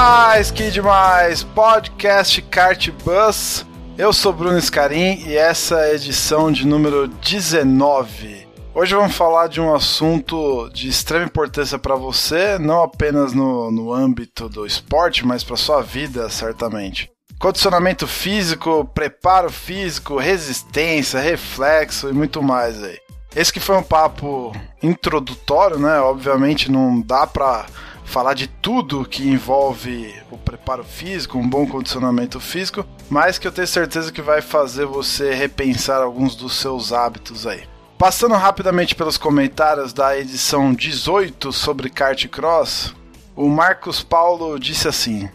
Demais, que demais! Podcast Kart Bus. Eu sou Bruno Scarim e essa é a edição de número 19. Hoje vamos falar de um assunto de extrema importância para você, não apenas no, no âmbito do esporte, mas para sua vida, certamente. Condicionamento físico, preparo físico, resistência, reflexo e muito mais aí. Esse que foi um papo introdutório, né? Obviamente não dá para falar de tudo que envolve o preparo físico, um bom condicionamento físico, mas que eu tenho certeza que vai fazer você repensar alguns dos seus hábitos aí. Passando rapidamente pelos comentários da edição 18 sobre kart cross, o Marcos Paulo disse assim: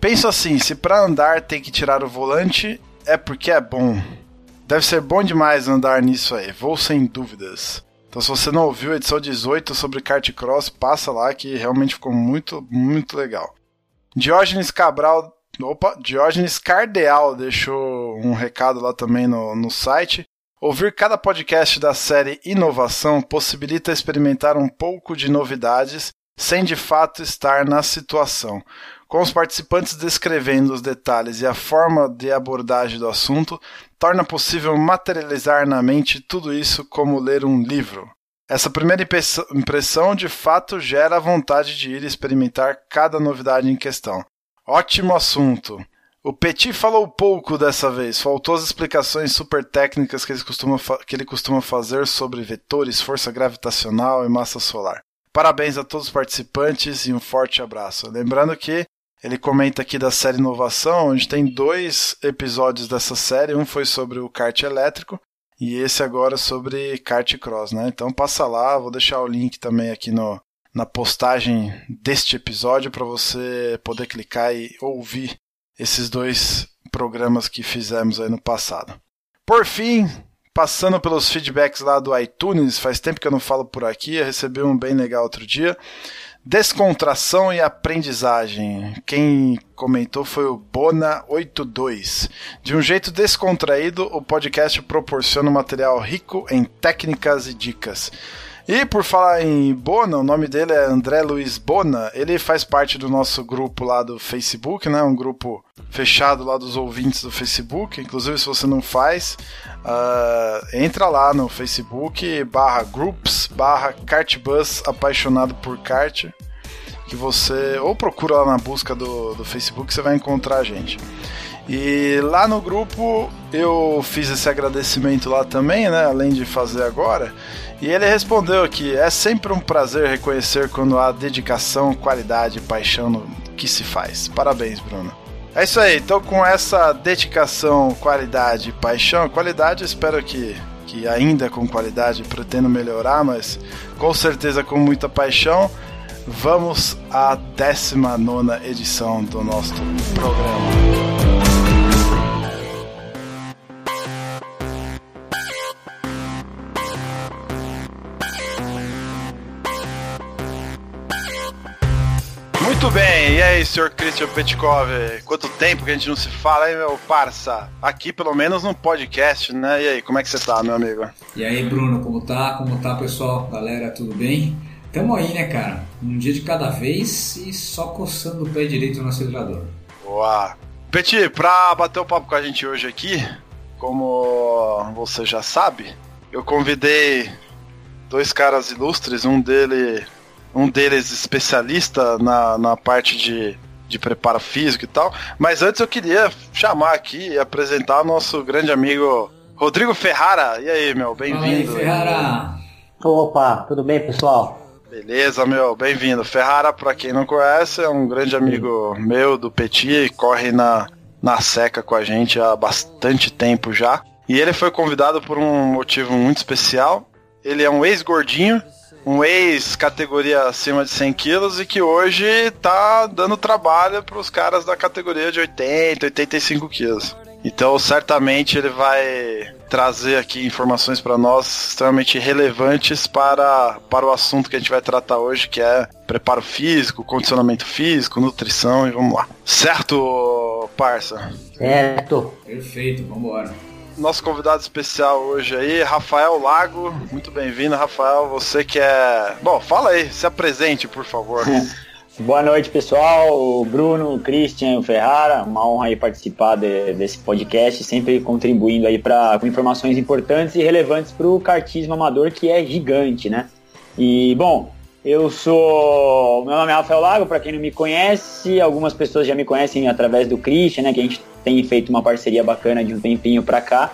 Penso assim, se para andar tem que tirar o volante, é porque é bom. Deve ser bom demais andar nisso aí, vou sem dúvidas. Então, se você não ouviu a edição 18 sobre kart cross, passa lá que realmente ficou muito, muito legal. Diógenes Cabral, opa, Diógenes Cardeal deixou um recado lá também no, no site. Ouvir cada podcast da série Inovação possibilita experimentar um pouco de novidades sem de fato estar na situação. Com os participantes descrevendo os detalhes e a forma de abordagem do assunto, torna possível materializar na mente tudo isso como ler um livro. Essa primeira impressão de fato gera a vontade de ir experimentar cada novidade em questão. Ótimo assunto. O Petit falou pouco dessa vez, faltou as explicações super técnicas que ele, costuma que ele costuma fazer sobre vetores, força gravitacional e massa solar. Parabéns a todos os participantes e um forte abraço. Lembrando que ele comenta aqui da série Inovação, onde tem dois episódios dessa série. Um foi sobre o kart elétrico e esse agora sobre kart cross, né? Então passa lá, vou deixar o link também aqui no, na postagem deste episódio para você poder clicar e ouvir esses dois programas que fizemos aí no passado. Por fim, passando pelos feedbacks lá do iTunes, faz tempo que eu não falo por aqui, eu recebi um bem legal outro dia. Descontração e aprendizagem. Quem comentou foi o Bona82. De um jeito descontraído, o podcast proporciona um material rico em técnicas e dicas. E por falar em Bona, o nome dele é André Luiz Bona. Ele faz parte do nosso grupo lá do Facebook, né? Um grupo fechado lá dos ouvintes do Facebook. Inclusive, se você não faz, uh, entra lá no Facebook barra groups barra cartbus apaixonado por kart que você ou procura lá na busca do, do Facebook você vai encontrar a gente. E lá no grupo eu fiz esse agradecimento lá também, né? Além de fazer agora. E ele respondeu que é sempre um prazer reconhecer quando há dedicação, qualidade e paixão no que se faz. Parabéns, Bruno. É isso aí, então com essa dedicação, qualidade e paixão, qualidade espero que, que ainda com qualidade pretendo melhorar, mas com certeza com muita paixão, vamos à 19 edição do nosso programa. Muito bem, e aí, senhor Christian Petkov? Quanto tempo que a gente não se fala, hein, meu parça? Aqui, pelo menos, no podcast, né? E aí, como é que você tá, meu amigo? E aí, Bruno, como tá? Como tá, pessoal? Galera, tudo bem? Tamo aí, né, cara? Um dia de cada vez e só coçando o pé direito no acelerador. Boa! Peti, pra bater o papo com a gente hoje aqui, como você já sabe, eu convidei dois caras ilustres, um dele um deles especialista na, na parte de, de preparo físico e tal. Mas antes eu queria chamar aqui e apresentar o nosso grande amigo Rodrigo Ferrara. E aí, meu, bem-vindo. Ferrara! Opa, tudo bem, pessoal? Beleza, meu, bem-vindo. Ferrara, para quem não conhece, é um grande amigo meu do Petit, corre na, na seca com a gente há bastante tempo já. E ele foi convidado por um motivo muito especial. Ele é um ex-gordinho um ex categoria acima de 100 quilos e que hoje tá dando trabalho para os caras da categoria de 80, 85 quilos. Então, certamente ele vai trazer aqui informações para nós extremamente relevantes para, para o assunto que a gente vai tratar hoje, que é preparo físico, condicionamento físico, nutrição e vamos lá. Certo, parça? Certo. Perfeito, vamos embora. Nosso convidado especial hoje aí, Rafael Lago. Muito bem-vindo, Rafael. Você que é. Bom, fala aí, se apresente, por favor. Boa noite, pessoal. Bruno, Christian, Ferrara, uma honra aí participar de, desse podcast, sempre contribuindo aí para com informações importantes e relevantes para o cartismo amador, que é gigante, né? E, bom, eu sou. Meu nome é Rafael Lago, para quem não me conhece, algumas pessoas já me conhecem através do Christian, né? Que a gente tem feito uma parceria bacana de um tempinho para cá.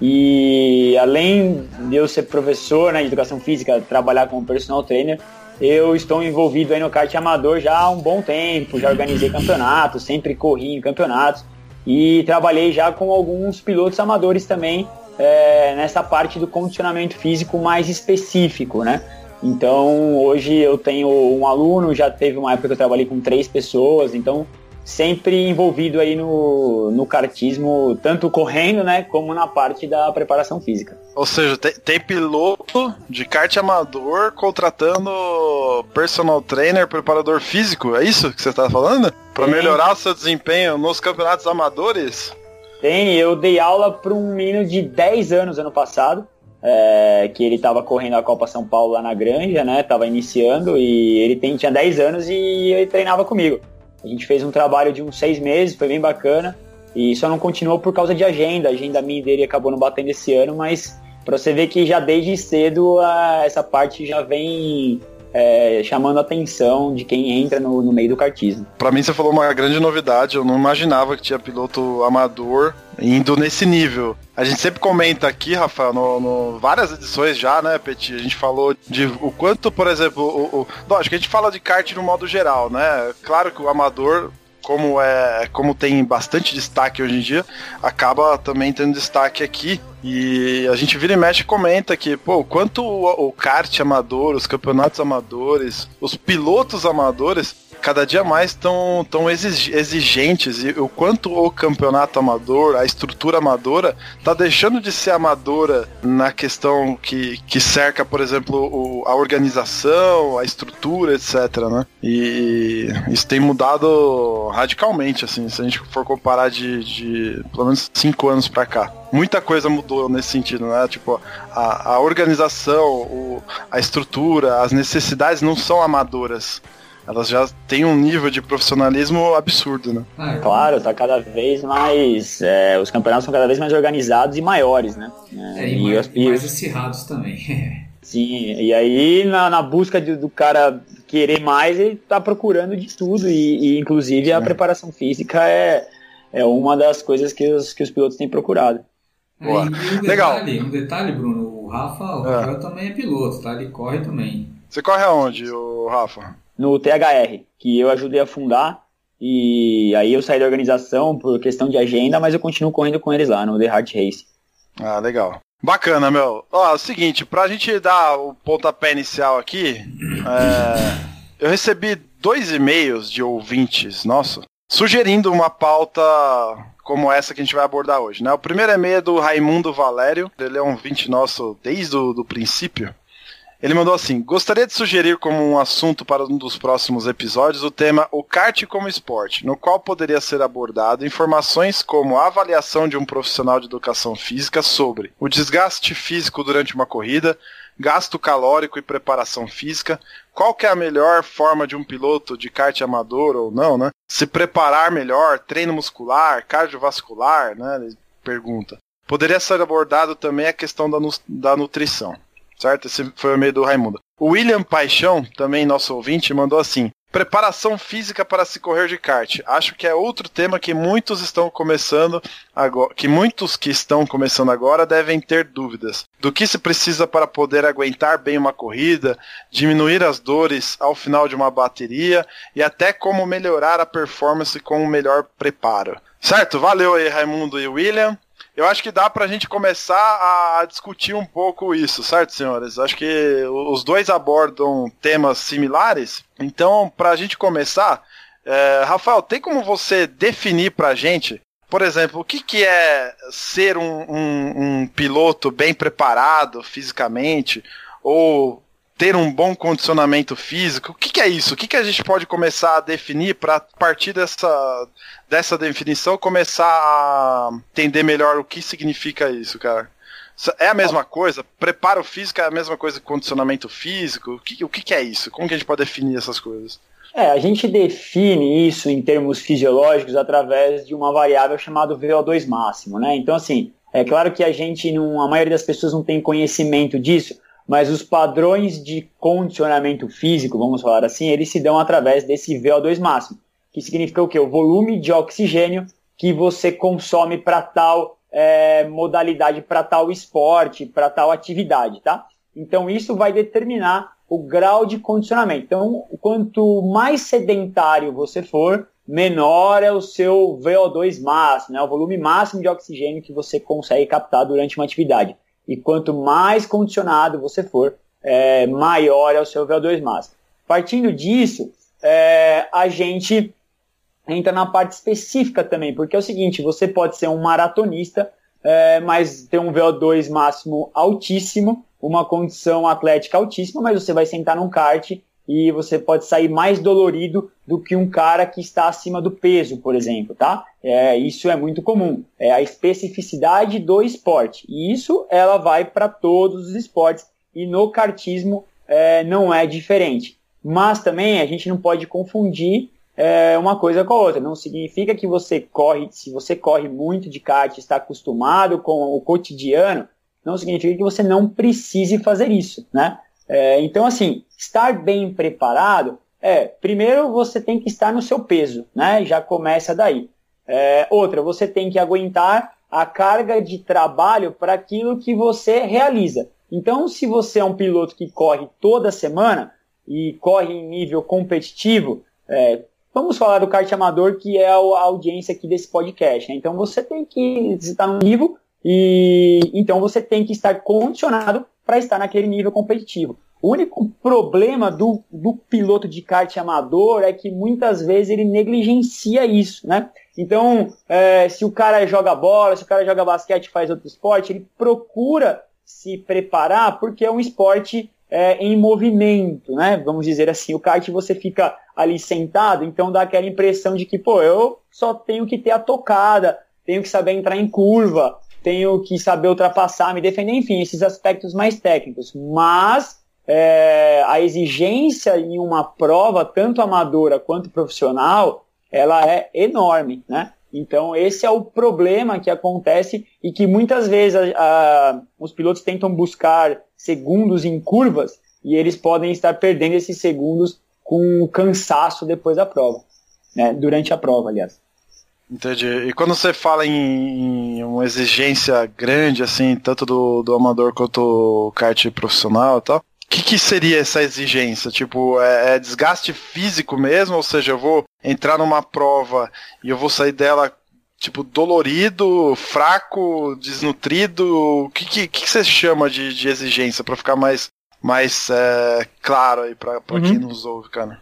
E além de eu ser professor né, de educação física, trabalhar como personal trainer, eu estou envolvido aí no kart amador já há um bom tempo, já organizei campeonatos, sempre corri em campeonatos e trabalhei já com alguns pilotos amadores também é, nessa parte do condicionamento físico mais específico, né? Então hoje eu tenho um aluno, já teve uma época que eu trabalhei com três pessoas, então sempre envolvido aí no, no kartismo, tanto correndo, né, como na parte da preparação física. Ou seja, tem, tem piloto de kart amador contratando personal trainer, preparador físico, é isso que você está falando? Para melhorar o seu desempenho nos campeonatos amadores? Tem, eu dei aula para um menino de 10 anos ano passado, é, que ele estava correndo a Copa São Paulo lá na Granja, né? Tava iniciando e ele tem, tinha 10 anos e ele treinava comigo. A gente fez um trabalho de uns seis meses, foi bem bacana. E só não continuou por causa de agenda. A agenda minha dele acabou não batendo esse ano, mas para você ver que já desde cedo a, essa parte já vem é, chamando a atenção de quem entra no, no meio do kartismo. Para mim você falou uma grande novidade, eu não imaginava que tinha piloto amador indo nesse nível. A gente sempre comenta aqui, Rafael, no, no, várias edições já, né, Petit? A gente falou de o quanto, por exemplo, o, o, lógico, a gente fala de kart no modo geral, né? Claro que o amador como é como tem bastante destaque hoje em dia, acaba também tendo destaque aqui. E a gente vira e mexe comenta que, pô, quanto o, o kart amador, os campeonatos amadores, os pilotos amadores cada dia mais tão, tão exigentes e o quanto o campeonato amador, a estrutura amadora, tá deixando de ser amadora na questão que, que cerca, por exemplo, o, a organização, a estrutura, etc, né? E isso tem mudado radicalmente, assim, se a gente for comparar de, de pelo menos cinco anos para cá muita coisa mudou nesse sentido, né? Tipo, a, a organização, o, a estrutura, as necessidades não são amadoras elas já têm um nível de profissionalismo absurdo, né? Ah, é. claro, tá cada vez mais. É, os campeonatos são cada vez mais organizados e maiores, né? É, e, e, mais, e mais acirrados também. Sim, e aí na, na busca de, do cara querer mais, ele tá procurando de tudo, e, e inclusive Sim. a preparação física é, é uma das coisas que os, que os pilotos têm procurado. É, Boa. Um Legal. um detalhe, Bruno, o Rafa, o é. Rafael também é piloto, tá? Ele corre também. Você corre aonde, o Rafa? No THR, que eu ajudei a fundar. E aí eu saí da organização por questão de agenda, mas eu continuo correndo com eles lá no The Hard Race. Ah, legal. Bacana, meu. Ó, é o seguinte, pra gente dar o pontapé inicial aqui, é, eu recebi dois e-mails de ouvintes, nossa, sugerindo uma pauta como essa que a gente vai abordar hoje, né? O primeiro e-mail é do Raimundo Valério, ele é um ouvinte nosso desde o do princípio. Ele mandou assim: Gostaria de sugerir como um assunto para um dos próximos episódios o tema O kart como esporte, no qual poderia ser abordado informações como a avaliação de um profissional de educação física sobre o desgaste físico durante uma corrida, gasto calórico e preparação física, qual que é a melhor forma de um piloto de kart amador ou não, né? Se preparar melhor, treino muscular, cardiovascular, né? Ele pergunta. Poderia ser abordado também a questão da, da nutrição certo? Esse foi o e-mail do Raimundo. O William Paixão, também nosso ouvinte, mandou assim: Preparação física para se correr de kart. Acho que é outro tema que muitos estão começando agora, que muitos que estão começando agora devem ter dúvidas. Do que se precisa para poder aguentar bem uma corrida, diminuir as dores ao final de uma bateria e até como melhorar a performance com um melhor preparo. Certo? Valeu aí, Raimundo e William. Eu acho que dá pra gente começar a discutir um pouco isso, certo, senhores? Acho que os dois abordam temas similares. Então, pra gente começar, é, Rafael, tem como você definir pra gente, por exemplo, o que, que é ser um, um, um piloto bem preparado fisicamente? Ou ter um bom condicionamento físico? O que, que é isso? O que, que a gente pode começar a definir para, partir dessa, dessa definição, começar a entender melhor o que significa isso, cara? É a mesma coisa? Preparo físico é a mesma coisa que condicionamento físico? O que, o que, que é isso? Como que a gente pode definir essas coisas? É, a gente define isso em termos fisiológicos através de uma variável chamada VO2 máximo, né? Então, assim, é claro que a gente, não, a maioria das pessoas não tem conhecimento disso, mas os padrões de condicionamento físico, vamos falar assim, eles se dão através desse VO2 máximo, que significa o quê? O volume de oxigênio que você consome para tal é, modalidade, para tal esporte, para tal atividade, tá? Então isso vai determinar o grau de condicionamento. Então, quanto mais sedentário você for, menor é o seu VO2 máximo, né? o volume máximo de oxigênio que você consegue captar durante uma atividade. E quanto mais condicionado você for, é, maior é o seu VO2 máximo. Partindo disso, é, a gente entra na parte específica também, porque é o seguinte, você pode ser um maratonista, é, mas ter um VO2 máximo altíssimo, uma condição atlética altíssima, mas você vai sentar num kart e você pode sair mais dolorido do que um cara que está acima do peso, por exemplo, tá? É, isso é muito comum. É a especificidade do esporte. E isso ela vai para todos os esportes e no kartismo é, não é diferente. Mas também a gente não pode confundir é, uma coisa com a outra. Não significa que você corre, se você corre muito de kart, está acostumado com o cotidiano, não significa que você não precise fazer isso, né? É, então, assim, estar bem preparado é, primeiro você tem que estar no seu peso, né? Já começa daí. É, outra, você tem que aguentar a carga de trabalho para aquilo que você realiza. Então, se você é um piloto que corre toda semana e corre em nível competitivo, é, vamos falar do kart amador, que é a audiência aqui desse podcast. Né? Então, você tem que estar no nível e então você tem que estar condicionado para estar naquele nível competitivo. O único problema do, do piloto de kart amador é que muitas vezes ele negligencia isso, né? Então, é, se o cara joga bola, se o cara joga basquete, faz outro esporte, ele procura se preparar porque é um esporte é, em movimento, né? Vamos dizer assim, o kart você fica ali sentado, então dá aquela impressão de que, pô, eu só tenho que ter a tocada, tenho que saber entrar em curva, tenho que saber ultrapassar, me defender, enfim, esses aspectos mais técnicos. Mas é, a exigência em uma prova, tanto amadora quanto profissional, ela é enorme, né? Então esse é o problema que acontece e que muitas vezes a, a, os pilotos tentam buscar segundos em curvas e eles podem estar perdendo esses segundos com cansaço depois da prova, né? Durante a prova, aliás. Entendi. E quando você fala em, uma exigência grande, assim, tanto do, do amador quanto o kart profissional e tal, que, que seria essa exigência? Tipo, é, é, desgaste físico mesmo? Ou seja, eu vou entrar numa prova e eu vou sair dela, tipo, dolorido, fraco, desnutrido? O que, que, que você chama de, de exigência para ficar mais, mais é, claro aí para uhum. quem nos ouve, cara?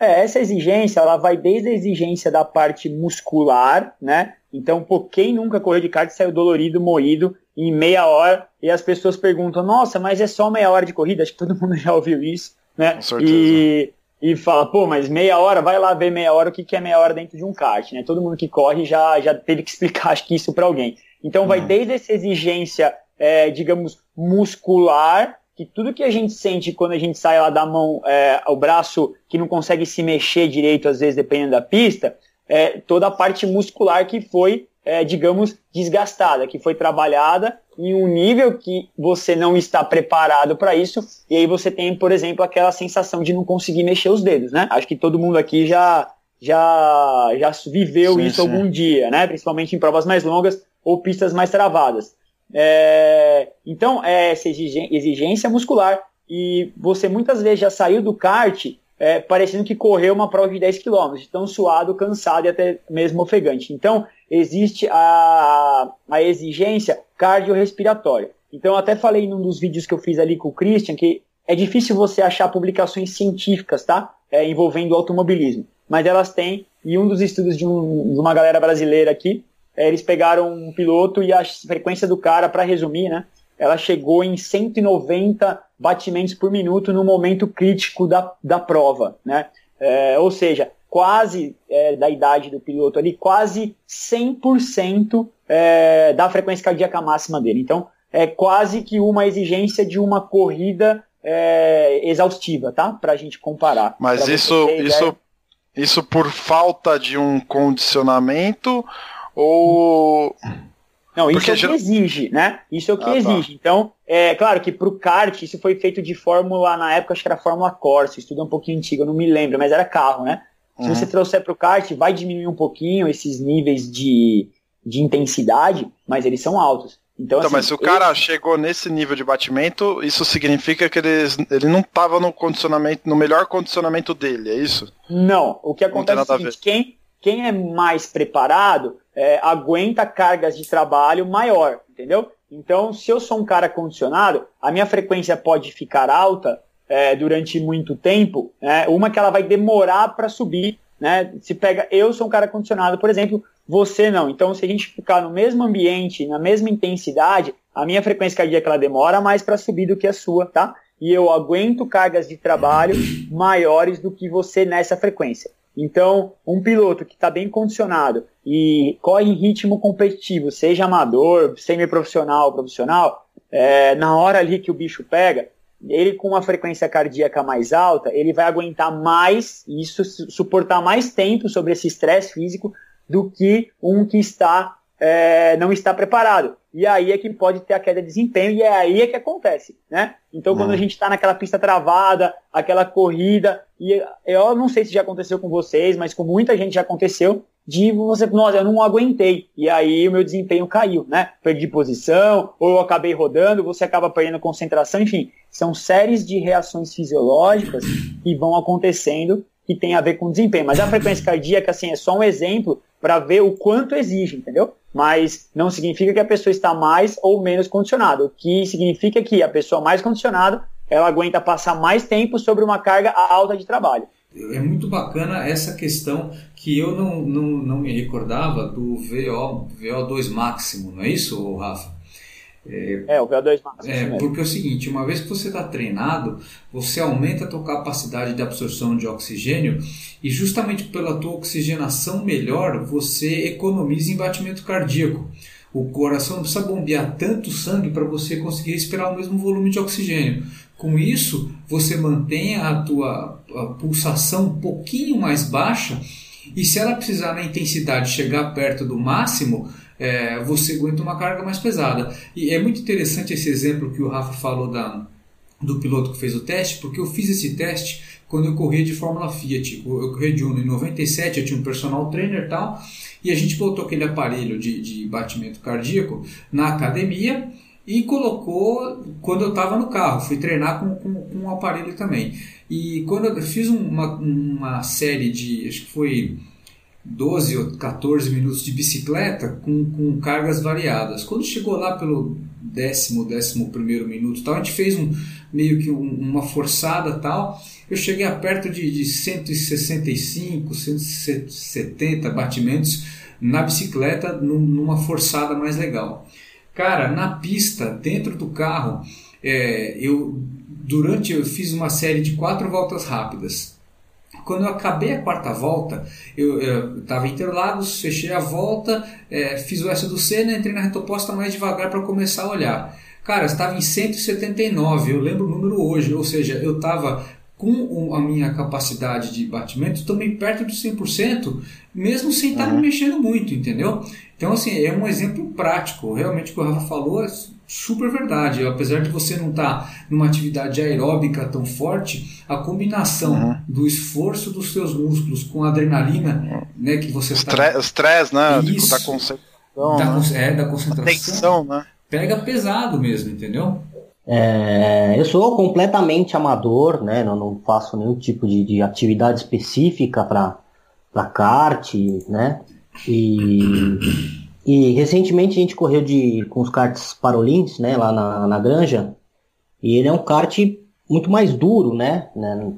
É, essa exigência, ela vai desde a exigência da parte muscular, né? Então, pô, quem nunca correu de kart saiu dolorido, moído em meia hora e as pessoas perguntam, nossa, mas é só meia hora de corrida? Acho que todo mundo já ouviu isso, né? Com certeza. E, e fala, pô, mas meia hora, vai lá ver meia hora o que, que é meia hora dentro de um kart, né? Todo mundo que corre já, já teve que explicar, acho que isso para alguém. Então, vai uhum. desde essa exigência, é, digamos, muscular, que tudo que a gente sente quando a gente sai lá da mão, é, o braço que não consegue se mexer direito, às vezes, dependendo da pista, é toda a parte muscular que foi, é, digamos, desgastada, que foi trabalhada em um nível que você não está preparado para isso, e aí você tem, por exemplo, aquela sensação de não conseguir mexer os dedos, né? Acho que todo mundo aqui já já já viveu sim, isso sim. algum dia, né? Principalmente em provas mais longas ou pistas mais travadas. É, então, é essa exigência muscular. E você muitas vezes já saiu do kart é, parecendo que correu uma prova de 10 km, tão suado, cansado e até mesmo ofegante. Então, existe a, a exigência cardiorrespiratória. Então, eu até falei num dos vídeos que eu fiz ali com o Christian que é difícil você achar publicações científicas, tá? É, envolvendo automobilismo. Mas elas têm, e um dos estudos de, um, de uma galera brasileira aqui, eles pegaram um piloto e a frequência do cara, para resumir, né? Ela chegou em 190 batimentos por minuto no momento crítico da, da prova, né? É, ou seja, quase é, da idade do piloto ali, quase 100% é, da frequência cardíaca máxima dele. Então, é quase que uma exigência de uma corrida é, exaustiva, tá? Para a gente comparar. Mas isso, isso, isso por falta de um condicionamento ou não, isso Porque é o que exige, né? Isso é o que ah, tá. exige. Tá. Então, é claro que para o kart, isso foi feito de fórmula, na época acho que era Fórmula Corsa, estudo é um pouquinho antigo, eu não me lembro, mas era carro, né? Se uhum. você trouxer para o kart, vai diminuir um pouquinho esses níveis de, de intensidade, mas eles são altos. Então, então assim, mas se o cara chegou nesse nível de batimento, isso significa que ele, ele não estava no condicionamento, no melhor condicionamento dele, é isso? Não. O que acontece é o seguinte, quem, quem é mais preparado é, aguenta cargas de trabalho maior, entendeu? Então, se eu sou um cara condicionado, a minha frequência pode ficar alta é, durante muito tempo, né? uma que ela vai demorar para subir, né? Se pega, eu sou um cara condicionado, por exemplo, você não. Então, se a gente ficar no mesmo ambiente, na mesma intensidade, a minha frequência cardíaca ela demora mais para subir do que a sua, tá? E eu aguento cargas de trabalho maiores do que você nessa frequência. Então, um piloto que está bem condicionado e corre em ritmo competitivo, seja amador, semi-profissional, profissional, é, na hora ali que o bicho pega, ele com uma frequência cardíaca mais alta, ele vai aguentar mais isso, suportar mais tempo sobre esse estresse físico do que um que está é, não está preparado. E aí é que pode ter a queda de desempenho e é aí é que acontece, né? Então quando a gente está naquela pista travada, aquela corrida, e eu não sei se já aconteceu com vocês, mas com muita gente já aconteceu, de você, nossa, eu não aguentei, e aí o meu desempenho caiu, né? Perdi posição, ou eu acabei rodando, você acaba perdendo concentração, enfim, são séries de reações fisiológicas que vão acontecendo que tem a ver com desempenho. Mas a frequência cardíaca, assim, é só um exemplo para ver o quanto exige, entendeu? Mas não significa que a pessoa está mais ou menos condicionada. O que significa que a pessoa mais condicionada, ela aguenta passar mais tempo sobre uma carga alta de trabalho. É muito bacana essa questão que eu não, não, não me recordava do VO, VO2 máximo, não é isso, Rafa? É, é, o VO2 máximo. É, porque é o seguinte, uma vez que você está treinado, você aumenta a tua capacidade de absorção de oxigênio e justamente pela tua oxigenação melhor, você economiza em batimento cardíaco. O coração não precisa bombear tanto sangue para você conseguir respirar o mesmo volume de oxigênio. Com isso, você mantém a tua a pulsação um pouquinho mais baixa e se ela precisar na intensidade chegar perto do máximo, é, você aguenta uma carga mais pesada. E é muito interessante esse exemplo que o Rafa falou da, do piloto que fez o teste, porque eu fiz esse teste quando eu corria de Fórmula Fiat. Eu corri de Uno em 97, eu tinha um personal trainer e tal, e a gente botou aquele aparelho de, de batimento cardíaco na academia e colocou quando eu estava no carro. Fui treinar com, com, com um aparelho também. E quando eu fiz uma, uma série de, acho que foi 12 ou 14 minutos de bicicleta com, com cargas variadas. Quando chegou lá pelo décimo, décimo primeiro minuto tal, a gente fez um, meio que um, uma forçada tal, eu cheguei a perto de, de 165, 170 batimentos na bicicleta numa forçada mais legal. Cara, na pista, dentro do carro, é, eu durante eu fiz uma série de quatro voltas rápidas quando eu acabei a quarta volta, eu estava em Interlagos, fechei a volta, é, fiz o S do Senna, entrei na retoposta mais devagar para começar a olhar. Cara, estava em 179, eu lembro o número hoje, ou seja, eu estava com a minha capacidade de batimento também perto de 100%, mesmo sem estar uhum. me mexendo muito, entendeu? Então, assim, é um exemplo prático. Realmente, o que o Rafa falou super verdade. Apesar de você não estar tá numa atividade aeróbica tão forte, a combinação uhum. do esforço dos seus músculos com a adrenalina, né, que você está... O stress, né, Isso, da concentração, da, né? é, da concentração, tensão, né? pega pesado mesmo, entendeu? É, eu sou completamente amador, né? Não, não faço nenhum tipo de, de atividade específica para kart, né? E, e recentemente a gente correu de, com os karts Parolins, né? Lá na, na granja. E ele é um kart muito mais duro, né?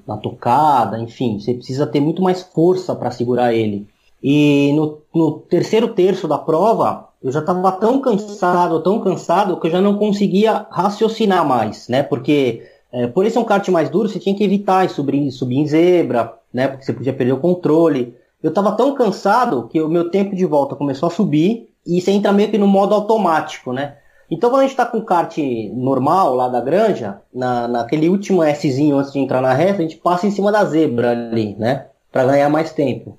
Na tocada, enfim, você precisa ter muito mais força para segurar ele. E no, no terceiro terço da prova, eu já estava tão cansado, tão cansado, que eu já não conseguia raciocinar mais, né? Porque é, por esse é um kart mais duro, você tinha que evitar subir, subir em zebra, né? Porque você podia perder o controle. Eu estava tão cansado que o meu tempo de volta começou a subir e você entra meio que no modo automático, né? Então quando a gente está com o kart normal lá da granja, na, naquele último Szinho antes de entrar na reta, a gente passa em cima da zebra ali, né? Para ganhar mais tempo.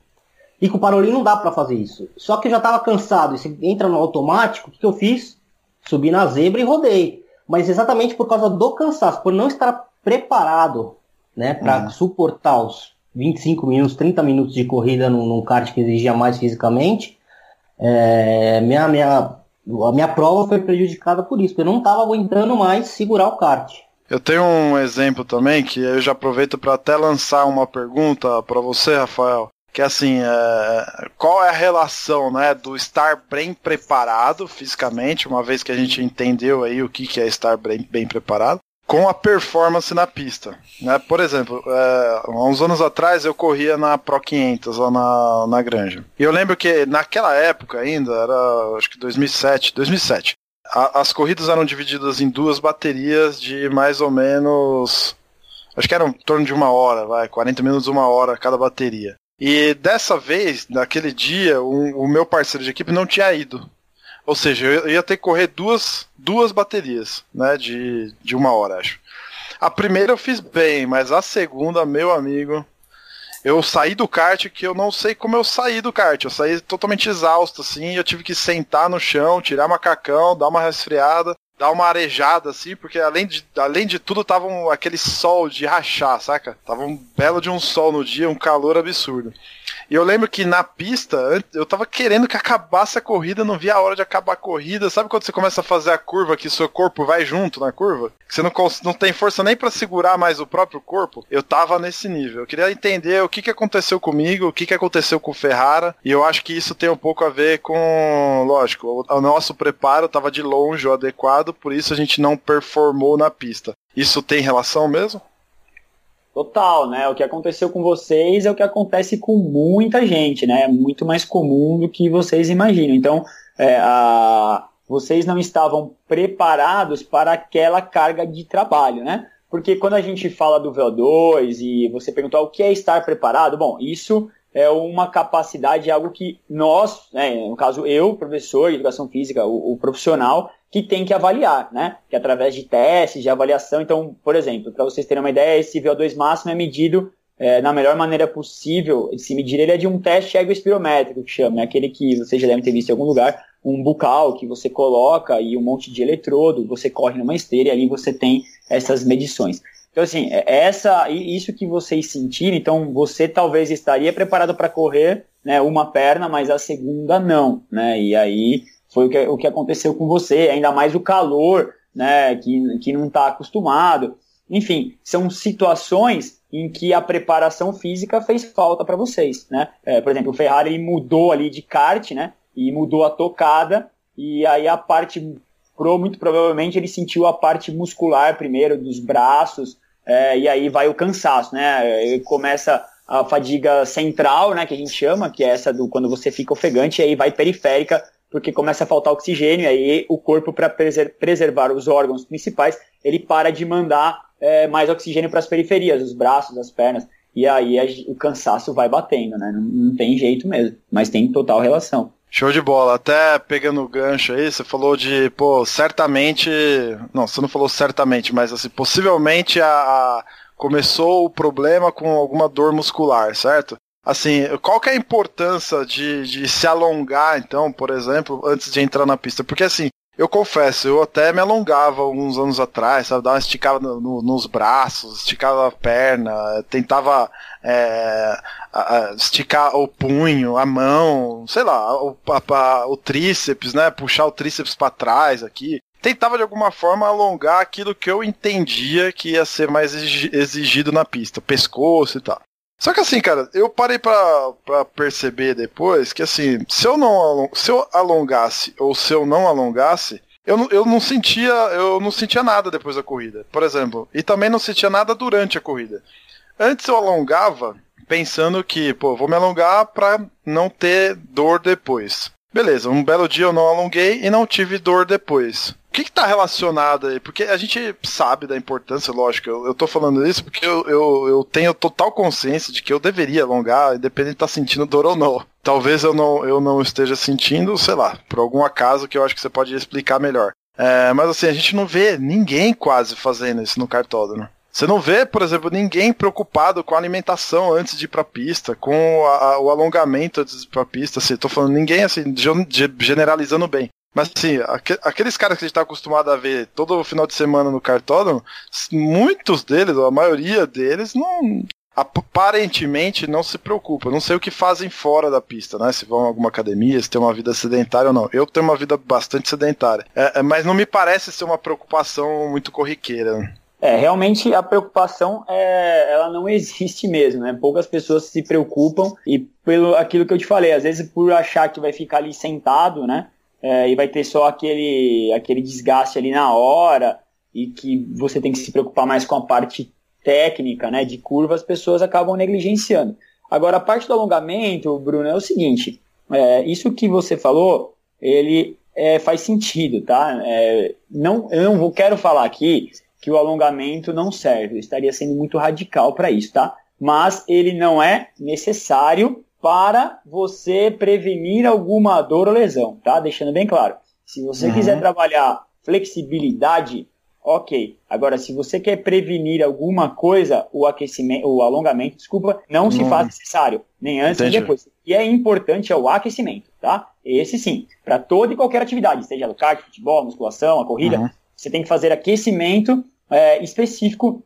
E com o Parolin não dá para fazer isso. Só que eu já estava cansado. E você entra no automático, o que, que eu fiz? Subi na zebra e rodei. Mas exatamente por causa do cansaço, por não estar preparado né, para uhum. suportar os 25 minutos, 30 minutos de corrida num, num kart que exigia mais fisicamente, é, minha, minha, a minha prova foi prejudicada por isso, porque eu não estava aguentando mais segurar o kart. Eu tenho um exemplo também que eu já aproveito para até lançar uma pergunta para você, Rafael que assim, é, qual é a relação, né, do estar bem preparado fisicamente, uma vez que a gente entendeu aí o que, que é estar bem, bem preparado, com a performance na pista, né? Por exemplo, é, há uns anos atrás eu corria na Pro 500 lá na, na Granja. E eu lembro que naquela época ainda, era acho que 2007, 2007, a, as corridas eram divididas em duas baterias de mais ou menos acho que era em torno de uma hora, vai, 40 minutos, uma hora cada bateria. E dessa vez, naquele dia, o, o meu parceiro de equipe não tinha ido. Ou seja, eu ia ter que correr duas, duas baterias, né? De, de uma hora, acho. A primeira eu fiz bem, mas a segunda, meu amigo, eu saí do kart que eu não sei como eu saí do kart. Eu saí totalmente exausto, assim. Eu tive que sentar no chão, tirar macacão, dar uma resfriada dar uma arejada, assim, porque além de, além de tudo tava um, aquele sol de rachar, saca? Tava um belo de um sol no dia, um calor absurdo. E eu lembro que na pista, eu tava querendo que acabasse a corrida, não via a hora de acabar a corrida. Sabe quando você começa a fazer a curva que seu corpo vai junto na curva? Que você não, não tem força nem para segurar mais o próprio corpo? Eu tava nesse nível. Eu queria entender o que, que aconteceu comigo, o que, que aconteceu com o Ferrara. E eu acho que isso tem um pouco a ver com, lógico, o, o nosso preparo tava de longe o adequado, por isso a gente não performou na pista. Isso tem relação mesmo? Total, né? O que aconteceu com vocês é o que acontece com muita gente, né? É muito mais comum do que vocês imaginam. Então, é, a... vocês não estavam preparados para aquela carga de trabalho, né? Porque quando a gente fala do VO2 e você perguntou o que é estar preparado, bom, isso é uma capacidade, algo que nós, né, no caso eu, professor de educação física, o, o, profissional, que tem que avaliar, né? Que através de testes, de avaliação. Então, por exemplo, para vocês terem uma ideia, esse VO2 máximo é medido é, na melhor maneira possível se medir. Ele é de um teste egoespirométrico, que chama, é aquele que vocês já devem ter visto em algum lugar, um bucal que você coloca e um monte de eletrodo, você corre numa esteira e ali você tem essas medições. Então, assim, é, essa, isso que vocês sentiram, então você talvez estaria preparado para correr né, uma perna, mas a segunda não, né? E aí foi o que, o que aconteceu com você, ainda mais o calor, né, que, que não está acostumado. Enfim, são situações em que a preparação física fez falta para vocês, né? É, por exemplo, o Ferrari mudou ali de kart, né? E mudou a tocada, e aí a parte muito provavelmente ele sentiu a parte muscular primeiro dos braços, é, e aí vai o cansaço, né? Ele começa a fadiga central, né, que a gente chama, que é essa do quando você fica ofegante, e aí vai periférica, porque começa a faltar oxigênio, e aí o corpo, para preservar os órgãos principais, ele para de mandar é, mais oxigênio para as periferias, os braços, as pernas, e aí a, o cansaço vai batendo, né? Não, não tem jeito mesmo, mas tem total relação. Show de bola. Até pegando o gancho aí, você falou de, pô, certamente. Não, você não falou certamente, mas assim, possivelmente a, a começou o problema com alguma dor muscular, certo? Assim, qual que é a importância de, de se alongar, então, por exemplo, antes de entrar na pista? Porque assim, eu confesso, eu até me alongava alguns anos atrás, sabe? Dava uma esticada no, no, nos braços, esticava a perna, tentava é, a, a esticar o punho, a mão, sei lá, o, a, o tríceps, né? Puxar o tríceps para trás aqui. tentava de alguma forma alongar aquilo que eu entendia que ia ser mais exigido na pista, pescoço e tal. Só que assim, cara, eu parei pra, perceber depois que assim, se eu não se eu alongasse ou se eu não alongasse, eu eu não sentia eu não sentia nada depois da corrida, por exemplo, e também não sentia nada durante a corrida. Antes eu alongava pensando que, pô, vou me alongar pra não ter dor depois. Beleza, um belo dia eu não alonguei e não tive dor depois. O que está relacionado aí? Porque a gente sabe da importância, lógico, eu, tô falando isso porque eu, eu, eu tenho total consciência de que eu deveria alongar, independente de estar tá sentindo dor ou não. Talvez eu não, eu não esteja sentindo, sei lá, por algum acaso que eu acho que você pode explicar melhor. É, mas assim, a gente não vê ninguém quase fazendo isso no cartódromo. Você não vê, por exemplo, ninguém preocupado com a alimentação antes de ir pra pista, com a, a, o alongamento antes de ir pra pista, assim, tô falando ninguém, assim, generalizando bem. Mas assim, aqueles caras que a gente tá acostumado a ver todo final de semana no cartódromo, muitos deles, a maioria deles, não aparentemente não se preocupa. Não sei o que fazem fora da pista, né? Se vão a alguma academia, se tem uma vida sedentária ou não. Eu tenho uma vida bastante sedentária. É, é mas não me parece ser uma preocupação muito corriqueira. É, realmente a preocupação é, ela não existe mesmo, né? Poucas pessoas se preocupam e pelo aquilo que eu te falei, às vezes por achar que vai ficar ali sentado, né? É, e vai ter só aquele, aquele desgaste ali na hora e que você tem que se preocupar mais com a parte técnica, né? De curva, as pessoas acabam negligenciando. Agora, a parte do alongamento, Bruno, é o seguinte: é, isso que você falou, ele é, faz sentido, tá? É, não, eu não vou, quero falar aqui que o alongamento não serve. Eu estaria sendo muito radical para isso, tá? Mas ele não é necessário para você prevenir alguma dor ou lesão, tá? Deixando bem claro. Se você uhum. quiser trabalhar flexibilidade, ok. Agora, se você quer prevenir alguma coisa, o aquecimento, o alongamento, desculpa, não uhum. se faz necessário, nem antes Entendi. nem depois. O que é importante é o aquecimento, tá? Esse sim, para toda e qualquer atividade, seja no kart, futebol, musculação, a corrida, uhum. Você tem que fazer aquecimento é, específico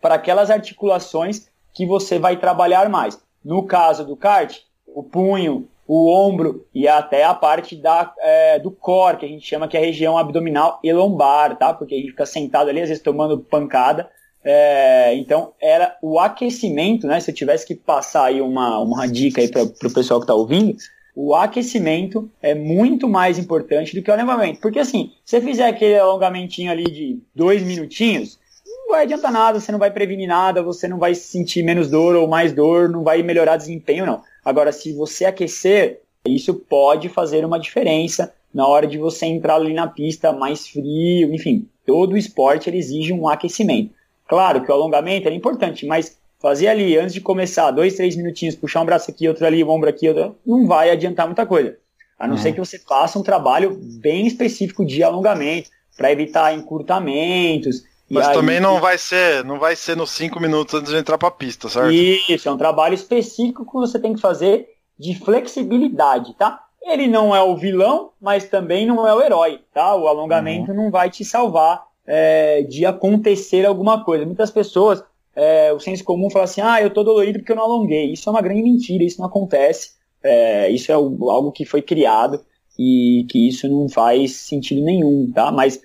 para aquelas articulações que você vai trabalhar mais. No caso do kart, o punho, o ombro e até a parte da, é, do core, que a gente chama que é a região abdominal e lombar, tá? Porque a gente fica sentado ali, às vezes tomando pancada. É, então, era o aquecimento, né? Se eu tivesse que passar aí uma, uma dica aí para o pessoal que está ouvindo, o aquecimento é muito mais importante do que o alongamento. Porque assim, se você fizer aquele alongamentinho ali de dois minutinhos, não vai adiantar nada, você não vai prevenir nada, você não vai sentir menos dor ou mais dor, não vai melhorar desempenho, não. Agora, se você aquecer, isso pode fazer uma diferença na hora de você entrar ali na pista mais frio, enfim, todo esporte exige um aquecimento. Claro que o alongamento é importante, mas fazer ali, antes de começar, dois, três minutinhos, puxar um braço aqui, outro ali, um ombro aqui, outro, não vai adiantar muita coisa. A não uhum. ser que você faça um trabalho bem específico de alongamento, para evitar encurtamentos. Mas aí, também não vai ser, não vai ser nos cinco minutos antes de entrar para a pista, certo? Isso, é um trabalho específico que você tem que fazer de flexibilidade, tá? Ele não é o vilão, mas também não é o herói, tá? O alongamento uhum. não vai te salvar é, de acontecer alguma coisa. Muitas pessoas é, o senso comum fala assim, ah, eu tô dolorido porque eu não alonguei. Isso é uma grande mentira, isso não acontece. É, isso é algo que foi criado e que isso não faz sentido nenhum, tá? Mas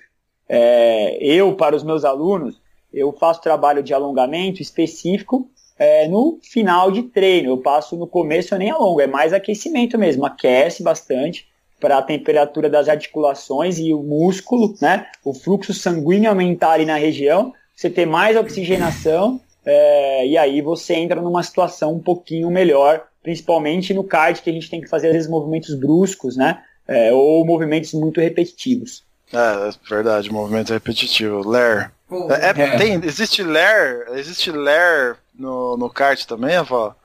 é, eu, para os meus alunos, eu faço trabalho de alongamento específico é, no final de treino. Eu passo no começo, eu nem alongo, é mais aquecimento mesmo, aquece bastante para a temperatura das articulações e o músculo, né? O fluxo sanguíneo aumentar ali na região você ter mais oxigenação é, e aí você entra numa situação um pouquinho melhor, principalmente no kart que a gente tem que fazer às vezes movimentos bruscos, né? É, ou movimentos muito repetitivos. É, verdade, movimento repetitivo. Lair. é, é, Tem, existe Lair, existe Lair no, no kart também, avó?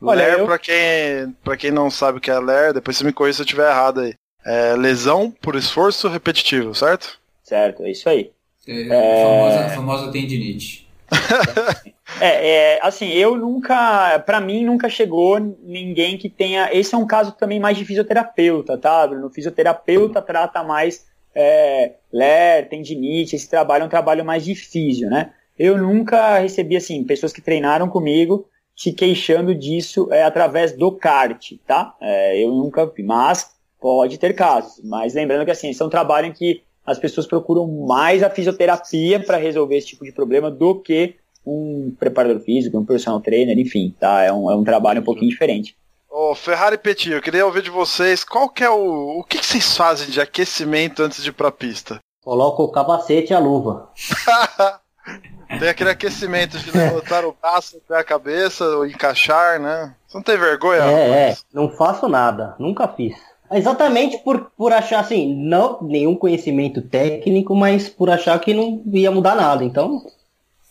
Lair, eu... pra, quem, pra quem não sabe o que é Lair, depois você me corrija se eu estiver errado aí. É lesão por esforço repetitivo, certo? Certo, é isso aí. É, é... Famosa, famosa tendinite. é, é, assim, eu nunca, para mim nunca chegou ninguém que tenha. Esse é um caso também mais de fisioterapeuta, tá, Bruno? O fisioterapeuta trata mais é, ler, tendinite, esse trabalho é um trabalho mais de físio, né? Eu nunca recebi, assim, pessoas que treinaram comigo se queixando disso é, através do kart, tá? É, eu nunca vi, mas pode ter casos. Mas lembrando que, assim, esse é um trabalho em que as pessoas procuram mais a fisioterapia para resolver esse tipo de problema do que um preparador físico, um personal trainer, enfim, tá? É um, é um trabalho um pouquinho diferente. Ô, Ferrari Petit, eu queria ouvir de vocês qual que é o. O que, que vocês fazem de aquecimento antes de ir pra pista? Coloca o capacete e a luva. Tem aquele aquecimento de levantar o braço até a cabeça, ou encaixar, né? Você não tem vergonha? É, é, não faço nada, nunca fiz. Exatamente por, por achar assim, não nenhum conhecimento técnico, mas por achar que não ia mudar nada. Então.